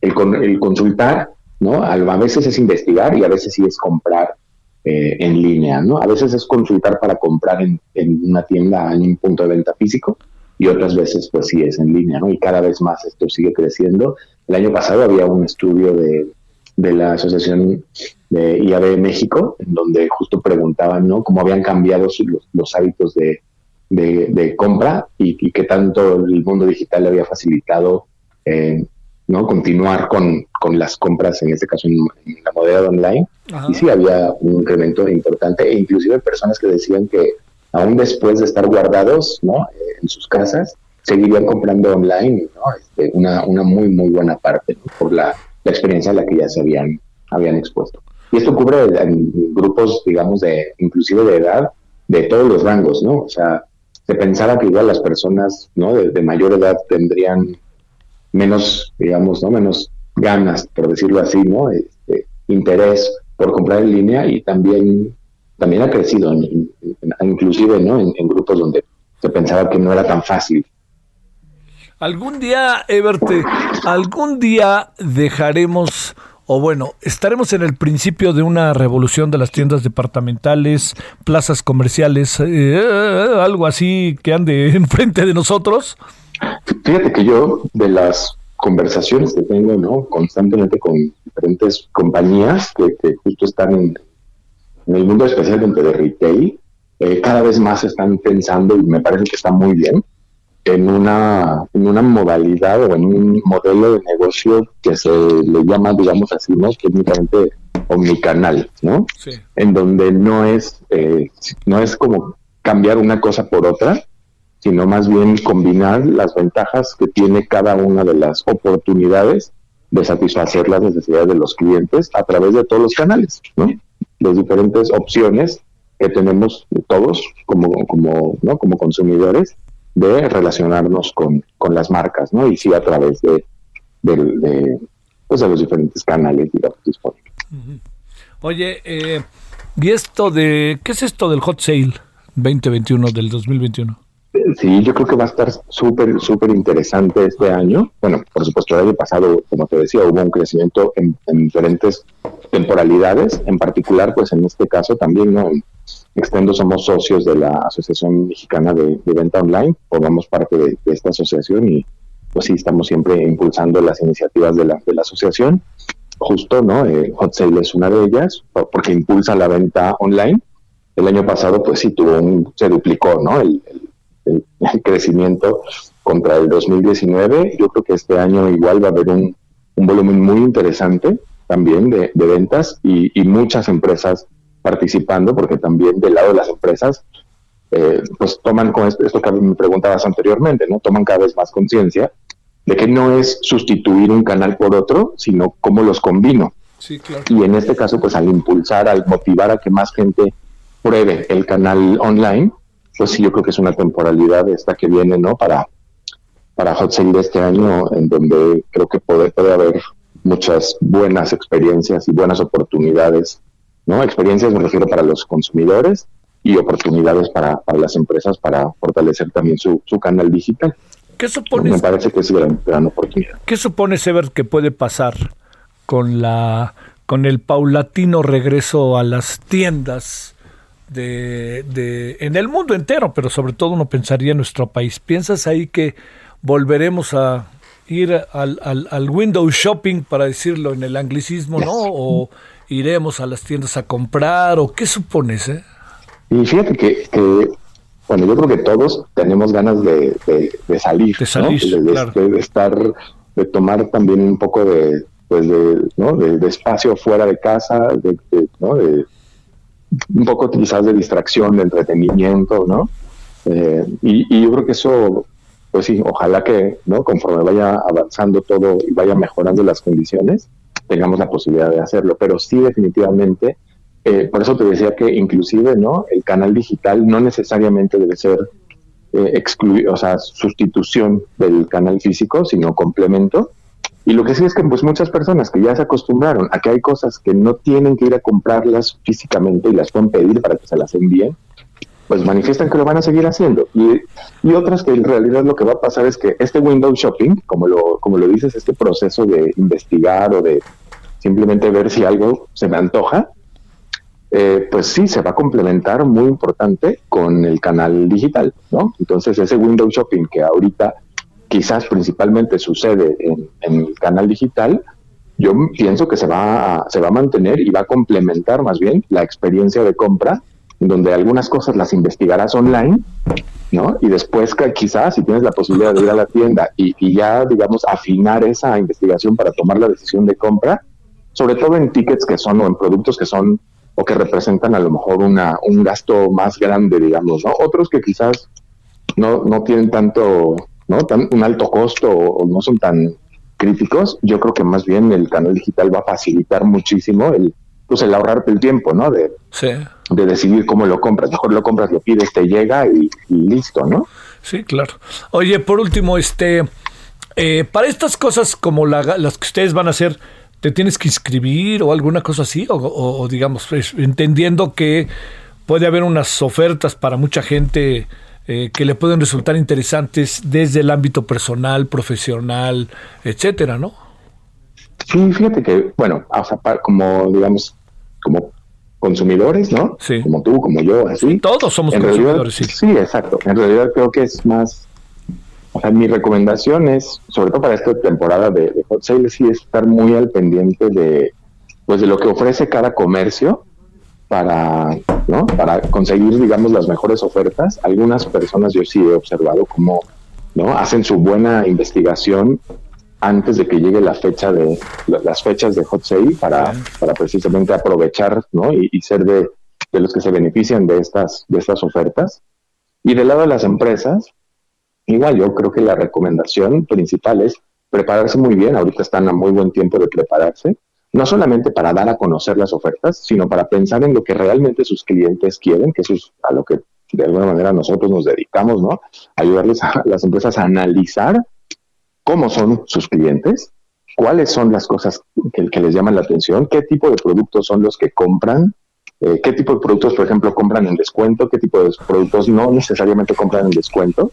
el con- el consultar, ¿no? A veces es investigar y a veces sí es comprar eh, en línea, ¿no? A veces es consultar para comprar en, en una tienda, en un punto de venta físico, y otras veces pues sí es en línea, ¿no? Y cada vez más esto sigue creciendo. El año pasado había un estudio de, de la Asociación de IAB México, en donde justo preguntaban, ¿no? Cómo habían cambiado su- los, los hábitos de, de, de compra y, y qué tanto el mundo digital le había facilitado, eh, ¿no? Continuar con, con las compras, en este caso en, en la modalidad online. Y sí había un incremento importante e inclusive personas que decían que aún después de estar guardados, ¿no? En sus casas, seguirían comprando online. Este, una, muy, muy buena parte. Por la, experiencia a la que ya se habían, habían expuesto. Y esto cubre en grupos, digamos, de inclusive de edad, de todos los rangos, ¿no? O sea, se pensaba que igual las personas, ¿no? De, mayor edad tendrían menos, digamos, ¿no? Menos ganas, por decirlo así, ¿no? Este, interés por comprar en línea y también, también ha crecido, en- inclusive, ¿no? En, en grupos donde se pensaba que no era tan fácil. Algún día, Everte, algún día dejaremos, o bueno, estaremos en el principio de una revolución de las tiendas departamentales, plazas comerciales, eh, algo así que ande *laughs* enfrente de nosotros. Fíjate que yo, de las conversaciones que tengo, ¿no? Constantemente con diferentes compañías que, justo están en, el mundo especialmente de retail, eh, cada vez más están pensando, y me parece que está muy bien, en una, en una modalidad o en un modelo de negocio que se le llama, digamos así, ¿no? Técnicamente omnicanal, ¿no? En donde no es, eh, no es como cambiar una cosa por otra, sino más bien combinar las ventajas que tiene cada una de las oportunidades de satisfacer las necesidades de los clientes a través de todos los canales, ¿no? Las diferentes opciones que tenemos todos como, como, ¿no? como consumidores de relacionarnos con, con las marcas, ¿no? Y sí a través de, del- de, pues, de los diferentes canales, digamos, disponibles. Oye, eh, ¿y esto de qué es esto del hot sale? 2021 del 2021. Sí, yo creo que va a estar súper, súper interesante este año. Bueno, por supuesto, el año pasado, como te decía, hubo un crecimiento en, en diferentes temporalidades. En particular, pues en este caso también, ¿no? En Extendo somos socios de la Asociación Mexicana de, Venta Online, formamos parte de, esta asociación y pues sí, estamos siempre impulsando las iniciativas de la, de la asociación. Justo, ¿no? Eh, Hot Sale es una de ellas, por- porque impulsa la venta online. El año pasado, pues sí, tuvo un, se duplicó, ¿no? El, el- el *laughs* crecimiento contra el 2019. Yo creo que este año igual va a haber un, un volumen muy interesante también de, de ventas y, y muchas empresas participando, porque también del lado de las empresas, eh, pues toman con esto, esto que me preguntabas anteriormente, ¿no? Toman cada vez más conciencia de que no es sustituir un canal por otro, sino cómo los combino. Sí, claro. Y en este caso, pues al impulsar, al motivar a que más gente pruebe el canal online, pues sí, yo creo que es una temporalidad esta que viene, ¿no? Para, para Hot Sale de este año, en donde creo que puede, puede haber muchas buenas experiencias y buenas oportunidades, ¿no? Experiencias me refiero para los consumidores y oportunidades para, para las empresas para fortalecer también su, su canal digital. ¿Qué supones? Me parece que es gran, gran oportunidad. ¿Qué supone Sever que puede pasar con la con el paulatino regreso a las tiendas de, de en el mundo entero, pero sobre todo uno pensaría en nuestro país? ¿Piensas ahí que volveremos a ir al, al, al window shopping, para decirlo en el anglicismo, ¿no? ¿O iremos a las tiendas a comprar? ¿O qué supones, eh? Y fíjate que, que, bueno, yo creo que todos tenemos ganas de, de, de salir, De salir, ¿no? de, claro. de- de estar, de tomar también un poco de, pues de, ¿no? de, espacio fuera de casa, de, de- ¿no? de un poco quizás de distracción, de entretenimiento, ¿no? Eh, y, y yo creo que eso, pues sí, ojalá que, ¿no? Conforme vaya avanzando todo y vaya mejorando las condiciones, tengamos la posibilidad de hacerlo. Pero sí, definitivamente, eh, por eso te decía que inclusive, ¿no? El canal digital no necesariamente debe ser eh, exclu- o sea, sustitución del canal físico, sino complemento. Y lo que sí es que pues muchas personas que ya se acostumbraron a que hay cosas que no tienen que ir a comprarlas físicamente y las pueden pedir para que se las envíen, pues manifiestan que lo van a seguir haciendo. Y, y otras que en realidad lo que va a pasar es que este window shopping, como lo, como lo dices, este proceso de investigar o de simplemente ver si algo se me antoja, eh, pues sí, se va a complementar muy importante con el canal digital, ¿no? Entonces ese window shopping que ahorita quizás principalmente sucede en, en el canal digital, yo pienso que se va, a, se va a mantener y va a complementar más bien la experiencia de compra, donde algunas cosas las investigarás online, ¿no? Y después quizás si tienes la posibilidad de ir a la tienda y, ya, digamos, afinar esa investigación para tomar la decisión de compra, sobre todo en tickets que son o en productos que son o que representan a lo mejor una, un gasto más grande, digamos, ¿no? Otros que quizás no, no tienen tanto, ¿no? Tan, un alto costo o no son tan críticos, yo creo que más bien el canal digital va a facilitar muchísimo el, pues el ahorrarte el tiempo, ¿no? De, Sí. de decidir cómo lo compras. Mejor lo compras, lo pides, te llega y, y listo, ¿no? Sí, claro. Oye, por último, este, eh, para estas cosas como la- las que ustedes van a hacer, ¿te tienes que inscribir o alguna cosa así? O, o- o digamos, pues, entendiendo que puede haber unas ofertas para mucha gente eh, que le pueden resultar interesantes desde el ámbito personal, profesional, etcétera, ¿no? Sí, fíjate que, bueno, o sea, como, digamos, como consumidores, ¿no? Sí. Como tú, como yo, así. Todos somos En consumidores, realidad, sí. exacto. En realidad creo que es más, o sea, mi recomendación es, sobre todo para esta temporada de, de Hot Sale, sí estar muy al pendiente de, pues, de lo que ofrece cada comercio para, ¿no? Para conseguir, digamos, las mejores ofertas. Algunas personas yo sí he observado cómo, ¿no? Hacen su buena investigación antes de que llegue la fecha de la- las fechas de hot sale para, para precisamente aprovechar ¿no? y, y ser de, de los que se benefician de estas de estas ofertas. Y del lado de las empresas igual yo creo que la recomendación principal es prepararse muy bien. Ahorita están a muy buen tiempo de prepararse no solamente para dar a conocer las ofertas sino para pensar en lo que realmente sus clientes quieren que eso es a lo que de alguna manera nosotros nos dedicamos no ayudarles a las empresas a analizar cómo son sus clientes, cuáles son las cosas que, les llaman la atención, qué tipo de productos son los que compran eh, qué tipo de productos, por ejemplo, compran en descuento, qué tipo de productos no necesariamente compran en descuento.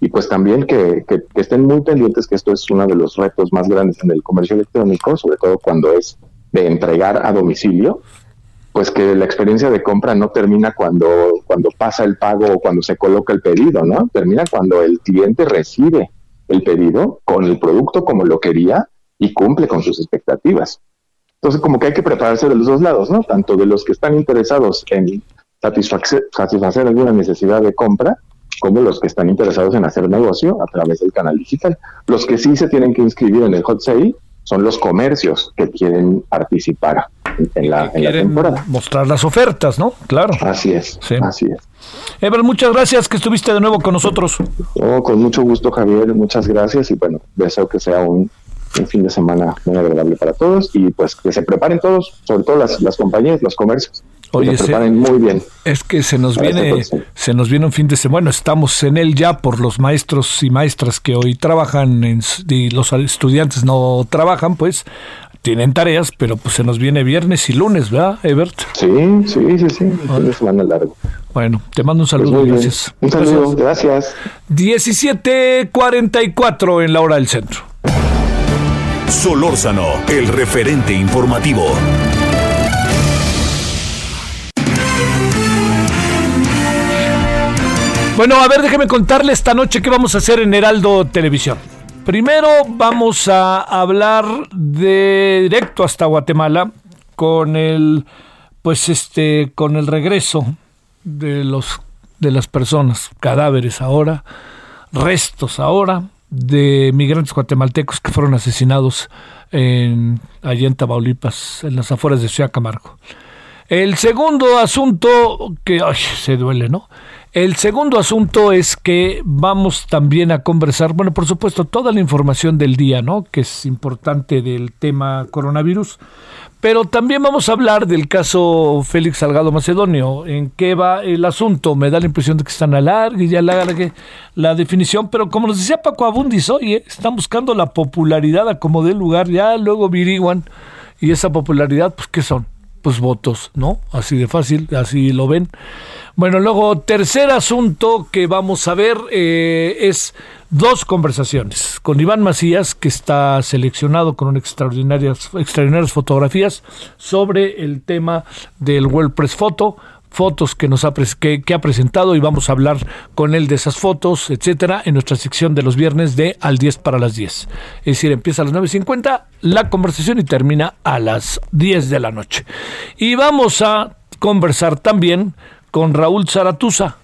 Y pues también que, que, que estén muy pendientes que esto es uno de los retos más grandes en el comercio electrónico, sobre todo cuando es de entregar a domicilio, pues que la experiencia de compra no termina cuando, cuando pasa el pago o cuando se coloca el pedido, ¿no? Termina cuando el cliente recibe el pedido con el producto como lo quería y cumple con sus expectativas. Entonces, como que hay que prepararse de los dos lados, ¿no? Tanto de los que están interesados en satisfacer, satisfacer alguna necesidad de compra, como los que están interesados en hacer negocio a través del canal digital. Los que sí se tienen que inscribir en el hot sale son los comercios que quieren participar en la, en la temporada. Mostrar las ofertas, ¿no? Claro. Así es, así es. Ever, muchas gracias que estuviste de nuevo con nosotros. Oh, con mucho gusto, Javier, muchas gracias y bueno, deseo que sea un, un fin de semana muy agradable para todos y pues que se preparen todos, sobre todo las, las compañías, los comercios. Oye, se muy bien. Es que se nos Para este viene, próximo. se nos viene un fin de semana. Bueno, estamos en él ya por los maestros y maestras que hoy trabajan en y los estudiantes no trabajan, pues tienen tareas, pero pues se nos viene viernes y lunes, ¿verdad, Ebert? Sí, sí, sí, sí, un fin de semana largo. Bueno, te mando un Pues saludo, bien. gracias. Un saludo, gracias. 17:44 en la hora del centro. Solórzano, el referente informativo. Bueno, a ver, déjeme contarle esta noche qué vamos a hacer en Heraldo Televisión. Primero vamos a hablar de directo hasta Guatemala con el pues este con el regreso de los de las personas, cadáveres ahora, restos ahora de migrantes guatemaltecos que fueron asesinados en allá en Tamaulipas, en las afueras de Ciudad Camargo. El segundo asunto que ay, se duele, ¿no? El segundo asunto es que vamos también a conversar, bueno, por supuesto, toda la información del día, ¿no? Que es importante del tema coronavirus, pero también vamos a hablar del caso Félix Salgado Macedonio. ¿En qué va el asunto? Me da la impresión de que están alargue y alargue la definición, pero como nos decía Paco Abundis hoy, están buscando la popularidad a como dé lugar, ya luego viriguan, y esa popularidad, pues, ¿qué son? Pues votos, ¿no? Así de fácil, así lo ven. Bueno, luego, tercer asunto que vamos a ver eh, es dos conversaciones con Iván Macías, que está seleccionado con unas extraordinarias, extraordinarias fotografías sobre el tema del World Press Photo, fotos que nos ha, que, que ha presentado y vamos a hablar con él de esas fotos, etcétera, en nuestra sección de los viernes de al 10 para las 10. Es decir, empieza a las 9.50 la conversación y termina a las 10 de la noche. Y vamos a conversar también con Raúl Zaratuza.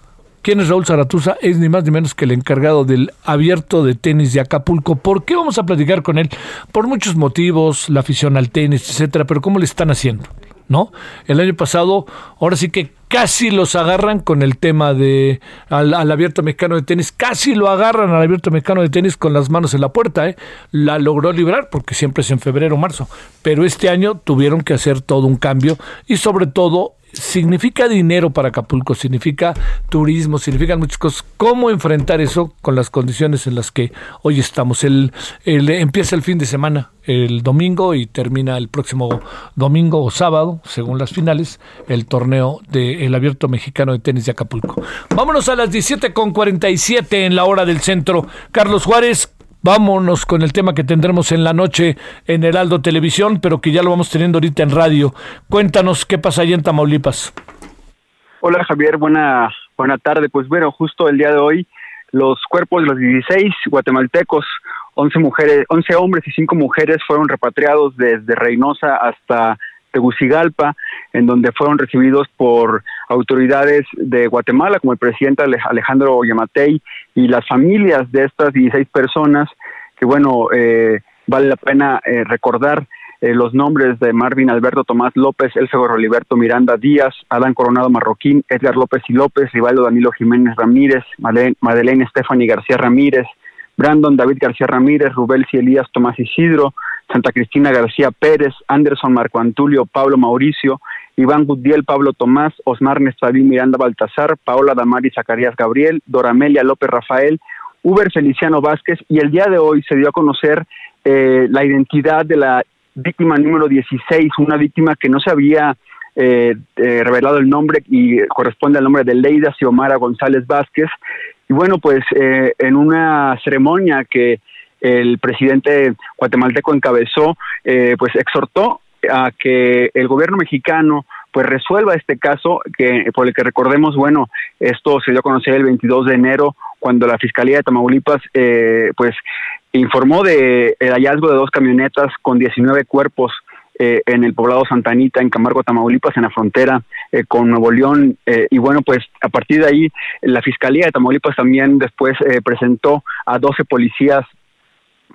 ¿Quién es Raúl Zaratuza? Es ni más ni menos que el encargado del abierto de tenis de Acapulco. ¿Por qué vamos a platicar con él? Por muchos motivos, la afición al tenis, etcétera, pero ¿cómo le están haciendo? ¿No? El año pasado, ahora sí que casi los agarran con el tema de al, abierto mexicano de tenis, casi lo agarran al abierto mexicano de tenis con las manos en la puerta, ¿eh? La logró librar porque siempre es en febrero o marzo, pero este año tuvieron que hacer todo un cambio y sobre todo significa dinero para Acapulco, significa turismo, significan muchas cosas. ¿Cómo enfrentar eso con las condiciones en las que hoy estamos? El, empieza el fin de semana, el domingo, y termina el próximo domingo o sábado, según las finales, el torneo del Abierto Mexicano de Tenis de Acapulco. Vámonos a las 17.47 en la hora del centro. Carlos Juárez, Vámonos con el tema que tendremos en la noche en Heraldo Televisión, pero que ya lo vamos teniendo ahorita en radio. Cuéntanos qué pasa allá en Tamaulipas. Hola Javier, buena, buena tarde. Pues bueno, justo el día de hoy los cuerpos de los 16 guatemaltecos, 11 mujeres, 11 hombres y 5 mujeres fueron repatriados desde Reynosa hasta Tegucigalpa, en donde fueron recibidos por autoridades de Guatemala, como el presidente Ale- Alejandro Yamatei, y las familias de estas 16 personas, que bueno, eh, vale la pena eh, recordar eh, los nombres de Marvin Alberto Tomás López, Elfego Roliberto Miranda Díaz, Adán Coronado Marroquín, Edgar López y López, Rivaldo Danilo Jiménez Ramírez, Madeleine, Madeleine Stephanie García Ramírez, Brandon David García Ramírez, Rubel Elías Tomás Isidro, Santa Cristina García Pérez, Anderson Marco Antulio, Pablo Mauricio, Iván Gudiel, Pablo Tomás, Osmar Nestavín Miranda Baltasar, Paola Damari Zacarías Gabriel, Doramelia López Rafael, Uber Feliciano Vázquez y el día de hoy se dio a conocer eh, la identidad de la víctima número 16, una víctima que no se había eh, eh, revelado el nombre y corresponde al nombre de Leida Xiomara González Vázquez. Y bueno, pues eh, en una ceremonia que el presidente guatemalteco encabezó, eh, pues exhortó a que el gobierno mexicano pues resuelva este caso que por el que recordemos bueno esto se dio a conocer el 22 de enero cuando la fiscalía de Tamaulipas eh, pues informó de el hallazgo de dos camionetas con 19 cuerpos eh, en el poblado Santa Anita, en Camargo, Tamaulipas, en la frontera eh, con Nuevo León. eh, y bueno, pues a partir de ahí, la Fiscalía de Tamaulipas también después eh, presentó a 12 policías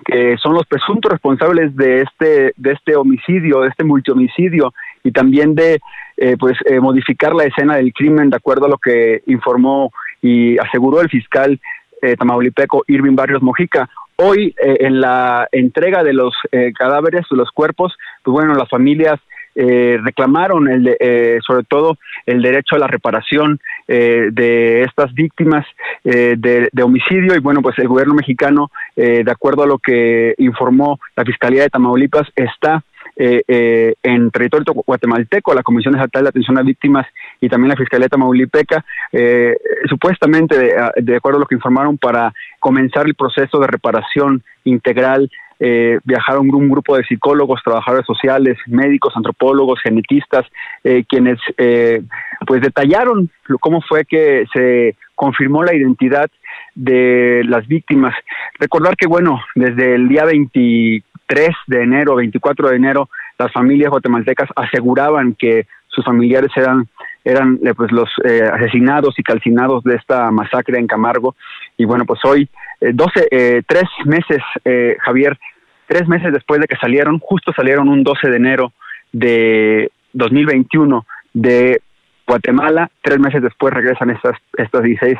que son los presuntos responsables de este de este homicidio, de este multihomicidio y también de eh, pues eh, modificar la escena del crimen de acuerdo a lo que informó y aseguró el fiscal eh, tamaulipeco Irving Barrios Mojica. Hoy eh, en la entrega de los eh, cadáveres, de los cuerpos, pues bueno, las familias eh, reclamaron el de- eh, sobre todo el derecho a la reparación eh, de estas víctimas eh, de, de homicidio. Y bueno pues el gobierno mexicano eh, de acuerdo a lo que informó la fiscalía de Tamaulipas está eh, eh, en territorio guatemalteco, la Comisión Estatal de Atención a Víctimas y también la Fiscalía Tamaulipeca, eh, supuestamente, de, de acuerdo a lo que informaron, para comenzar el proceso de reparación integral eh, viajaron un grupo de psicólogos, trabajadores sociales, médicos, antropólogos, genetistas, eh, quienes eh, pues detallaron cómo fue que se confirmó la identidad de las víctimas. Recordar que, bueno, desde el día 23 de enero, 24 de enero, las familias guatemaltecas aseguraban que sus familiares eran eran eh, pues los eh, asesinados y calcinados de esta masacre en Camargo. Y bueno pues hoy eh, 12 eh, tres meses eh, Javier tres meses después de que salieron justo salieron un 12 de enero de 2021 de Guatemala tres meses después regresan estas estas 16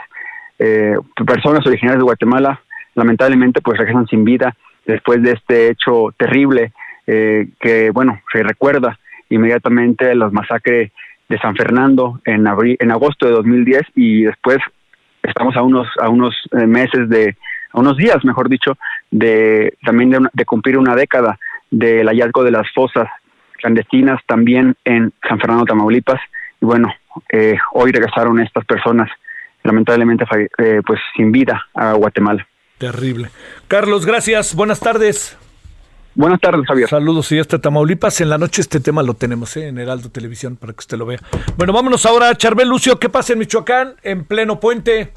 eh, personas originarias de Guatemala lamentablemente pues regresan sin vida después de este hecho terrible que bueno se recuerda inmediatamente la masacre de San Fernando en abril, en agosto de 2010 y después estamos a unos a unos eh, meses de a unos días mejor dicho de también de, cumplir una década del hallazgo de las fosas clandestinas también en San Fernando Tamaulipas y bueno eh, hoy regresaron estas personas lamentablemente eh, pues sin vida a Guatemala Terrible. Carlos, gracias. Buenas tardes. Buenas tardes, Javier. Saludos y hasta Tamaulipas. En la noche este tema lo tenemos ¿eh? en Heraldo Televisión para que usted lo vea. Bueno, vámonos ahora a Charbel Lucio. ¿Qué pasa en Michoacán en pleno puente?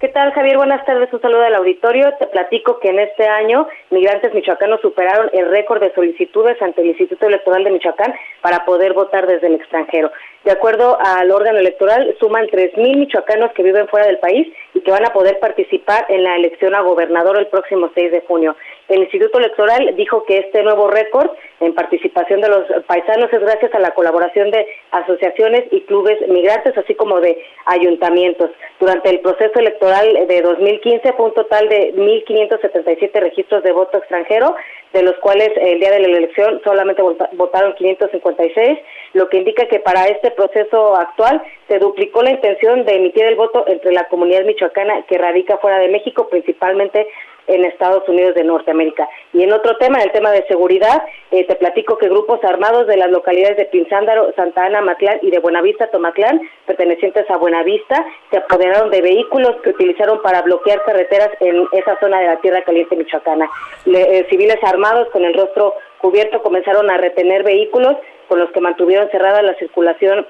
¿Qué tal, Javier? Buenas tardes. Un saludo al auditorio. Te platico que en este año migrantes michoacanos superaron el récord de solicitudes ante el Instituto Electoral de Michoacán para poder votar desde el extranjero. De acuerdo al órgano electoral, suman 3.000 michoacanos que viven fuera del país y que van a poder participar en la elección a gobernador el próximo 6 de junio. El Instituto Electoral dijo que este nuevo récord en participación de los paisanos es gracias a la colaboración de asociaciones y clubes migrantes, así como de ayuntamientos. Durante el proceso electoral de 2015 fue un total de 1.577 registros de voto extranjero, de los cuales el día de la elección solamente vota- votaron 556, lo que indica que para este proceso actual se duplicó la intención de emitir el voto entre la comunidad michoacana que radica fuera de México, principalmente en Estados Unidos de Norteamérica. Y en otro tema, en el tema de seguridad, eh, te platico que grupos armados de las localidades de Pinzándaro, Santa Ana, Matlán y de Buenavista, Tomatlán, pertenecientes a Buenavista, se apoderaron de vehículos que utilizaron para bloquear carreteras en esa zona de la Tierra Caliente Michoacana. Le- eh, civiles armados con el rostro cubierto comenzaron a retener vehículos con los que mantuvieron cerrada la circulación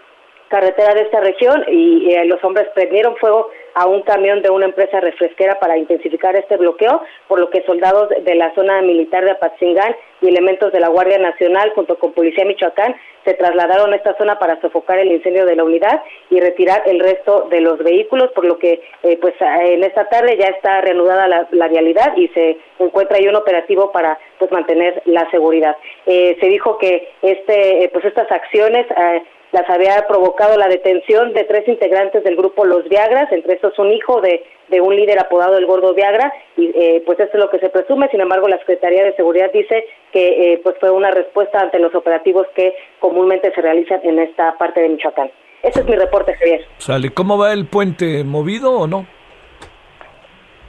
carretera de esta región y eh, los hombres prendieron fuego a un camión de una empresa refresquera para intensificar este bloqueo, por lo que soldados de la zona militar de Apatzingán y elementos de la Guardia Nacional junto con Policía Michoacán se trasladaron a esta zona para sofocar el incendio de la unidad y retirar el resto de los vehículos, por lo que eh, pues en esta tarde ya está reanudada la, la vialidad y se encuentra ahí un operativo para pues mantener la seguridad. Eh, se dijo que este eh, pues estas acciones eh, las había provocado la detención de tres integrantes del grupo Los Viagras, entre estos un hijo de, de un líder apodado el Gordo Viagra, y eh, pues esto es lo que se presume, sin embargo la Secretaría de Seguridad dice que eh, pues fue una respuesta ante los operativos que comúnmente se realizan en esta parte de Michoacán. Ese es mi reporte, Javier. Sale, ¿cómo va el puente? ¿Movido o no?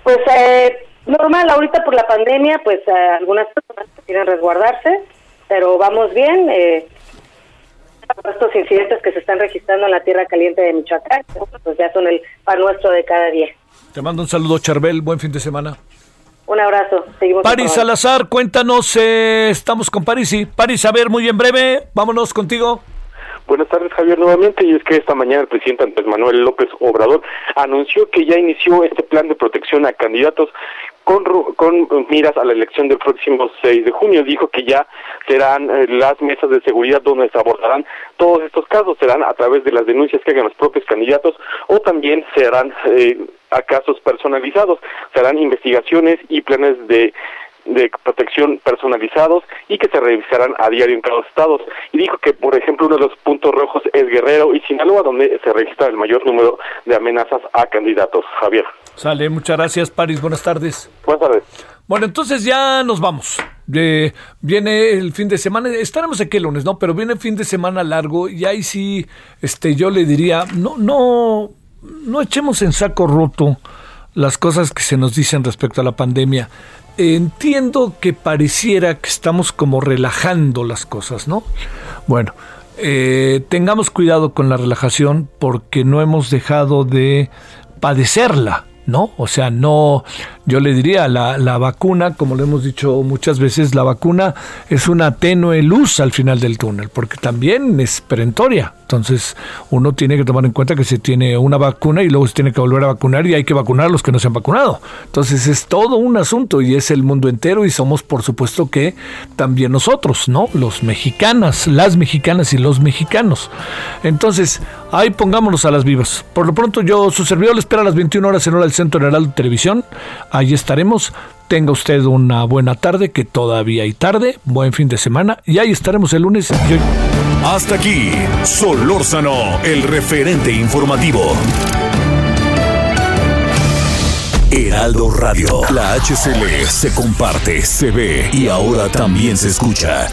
Pues eh, normal, ahorita por la pandemia, pues eh, algunas personas quieren resguardarse, pero vamos bien. Eh, estos incidentes que se están registrando en la tierra caliente de Michoacán, pues ya son el pan nuestro de cada día. Te mando un saludo, Charbel. Buen fin de semana. Un abrazo. Seguimos Paris. Salazar, cuéntanos. eh, estamos con Paris. Sí. Paris, a ver, muy en breve. Vámonos contigo. Buenas tardes, Javier, nuevamente. Y es que esta mañana el presidente Andrés Manuel López Obrador anunció que ya inició este plan de protección a candidatos con, con miras a la elección del próximo 6 de junio. Dijo que ya serán eh, las mesas de seguridad donde se abordarán todos estos casos. Serán a través de las denuncias que hagan los propios candidatos o también serán eh, casos personalizados. Serán investigaciones y planes de de protección personalizados y que se revisarán a diario en cada estado. Y dijo que, por ejemplo, uno de los puntos rojos es Guerrero y Sinaloa, donde se registra el mayor número de amenazas a candidatos. Javier. Sale, muchas gracias, Paris. Buenas tardes. Buenas tardes. Bueno, entonces ya nos vamos. Eh, viene el fin de semana, estaremos aquí el lunes, ¿no? Pero viene el fin de semana largo y ahí sí, este, yo le diría, no, no, no echemos en saco roto las cosas que se nos dicen respecto a la pandemia. Entiendo que pareciera que estamos como relajando las cosas, ¿no? Bueno, eh, tengamos cuidado con la relajación porque no hemos dejado de padecerla, ¿no? O sea, no, yo le diría, la, la vacuna, como lo hemos dicho muchas veces, la vacuna es una tenue luz al final del túnel, porque también es perentoria. Entonces, uno tiene que tomar en cuenta que se tiene una vacuna y luego se tiene que volver a vacunar y hay que vacunar a los que no se han vacunado. Entonces, es todo un asunto y es el mundo entero y somos, por supuesto, que también nosotros, ¿no? Los mexicanas, las mexicanas y los mexicanos. Entonces, ahí pongámonos a las vivas. Por lo pronto, yo, su servidor, le espera a las 21 horas en hora del Centro General de Televisión. Ahí estaremos. Tenga usted una buena tarde, que todavía hay tarde. Buen fin de semana. Y ahí estaremos el lunes. Hoy- Hasta aquí, Solórzano, el referente informativo. Heraldo Radio, la HCL se comparte, se ve y ahora también se escucha.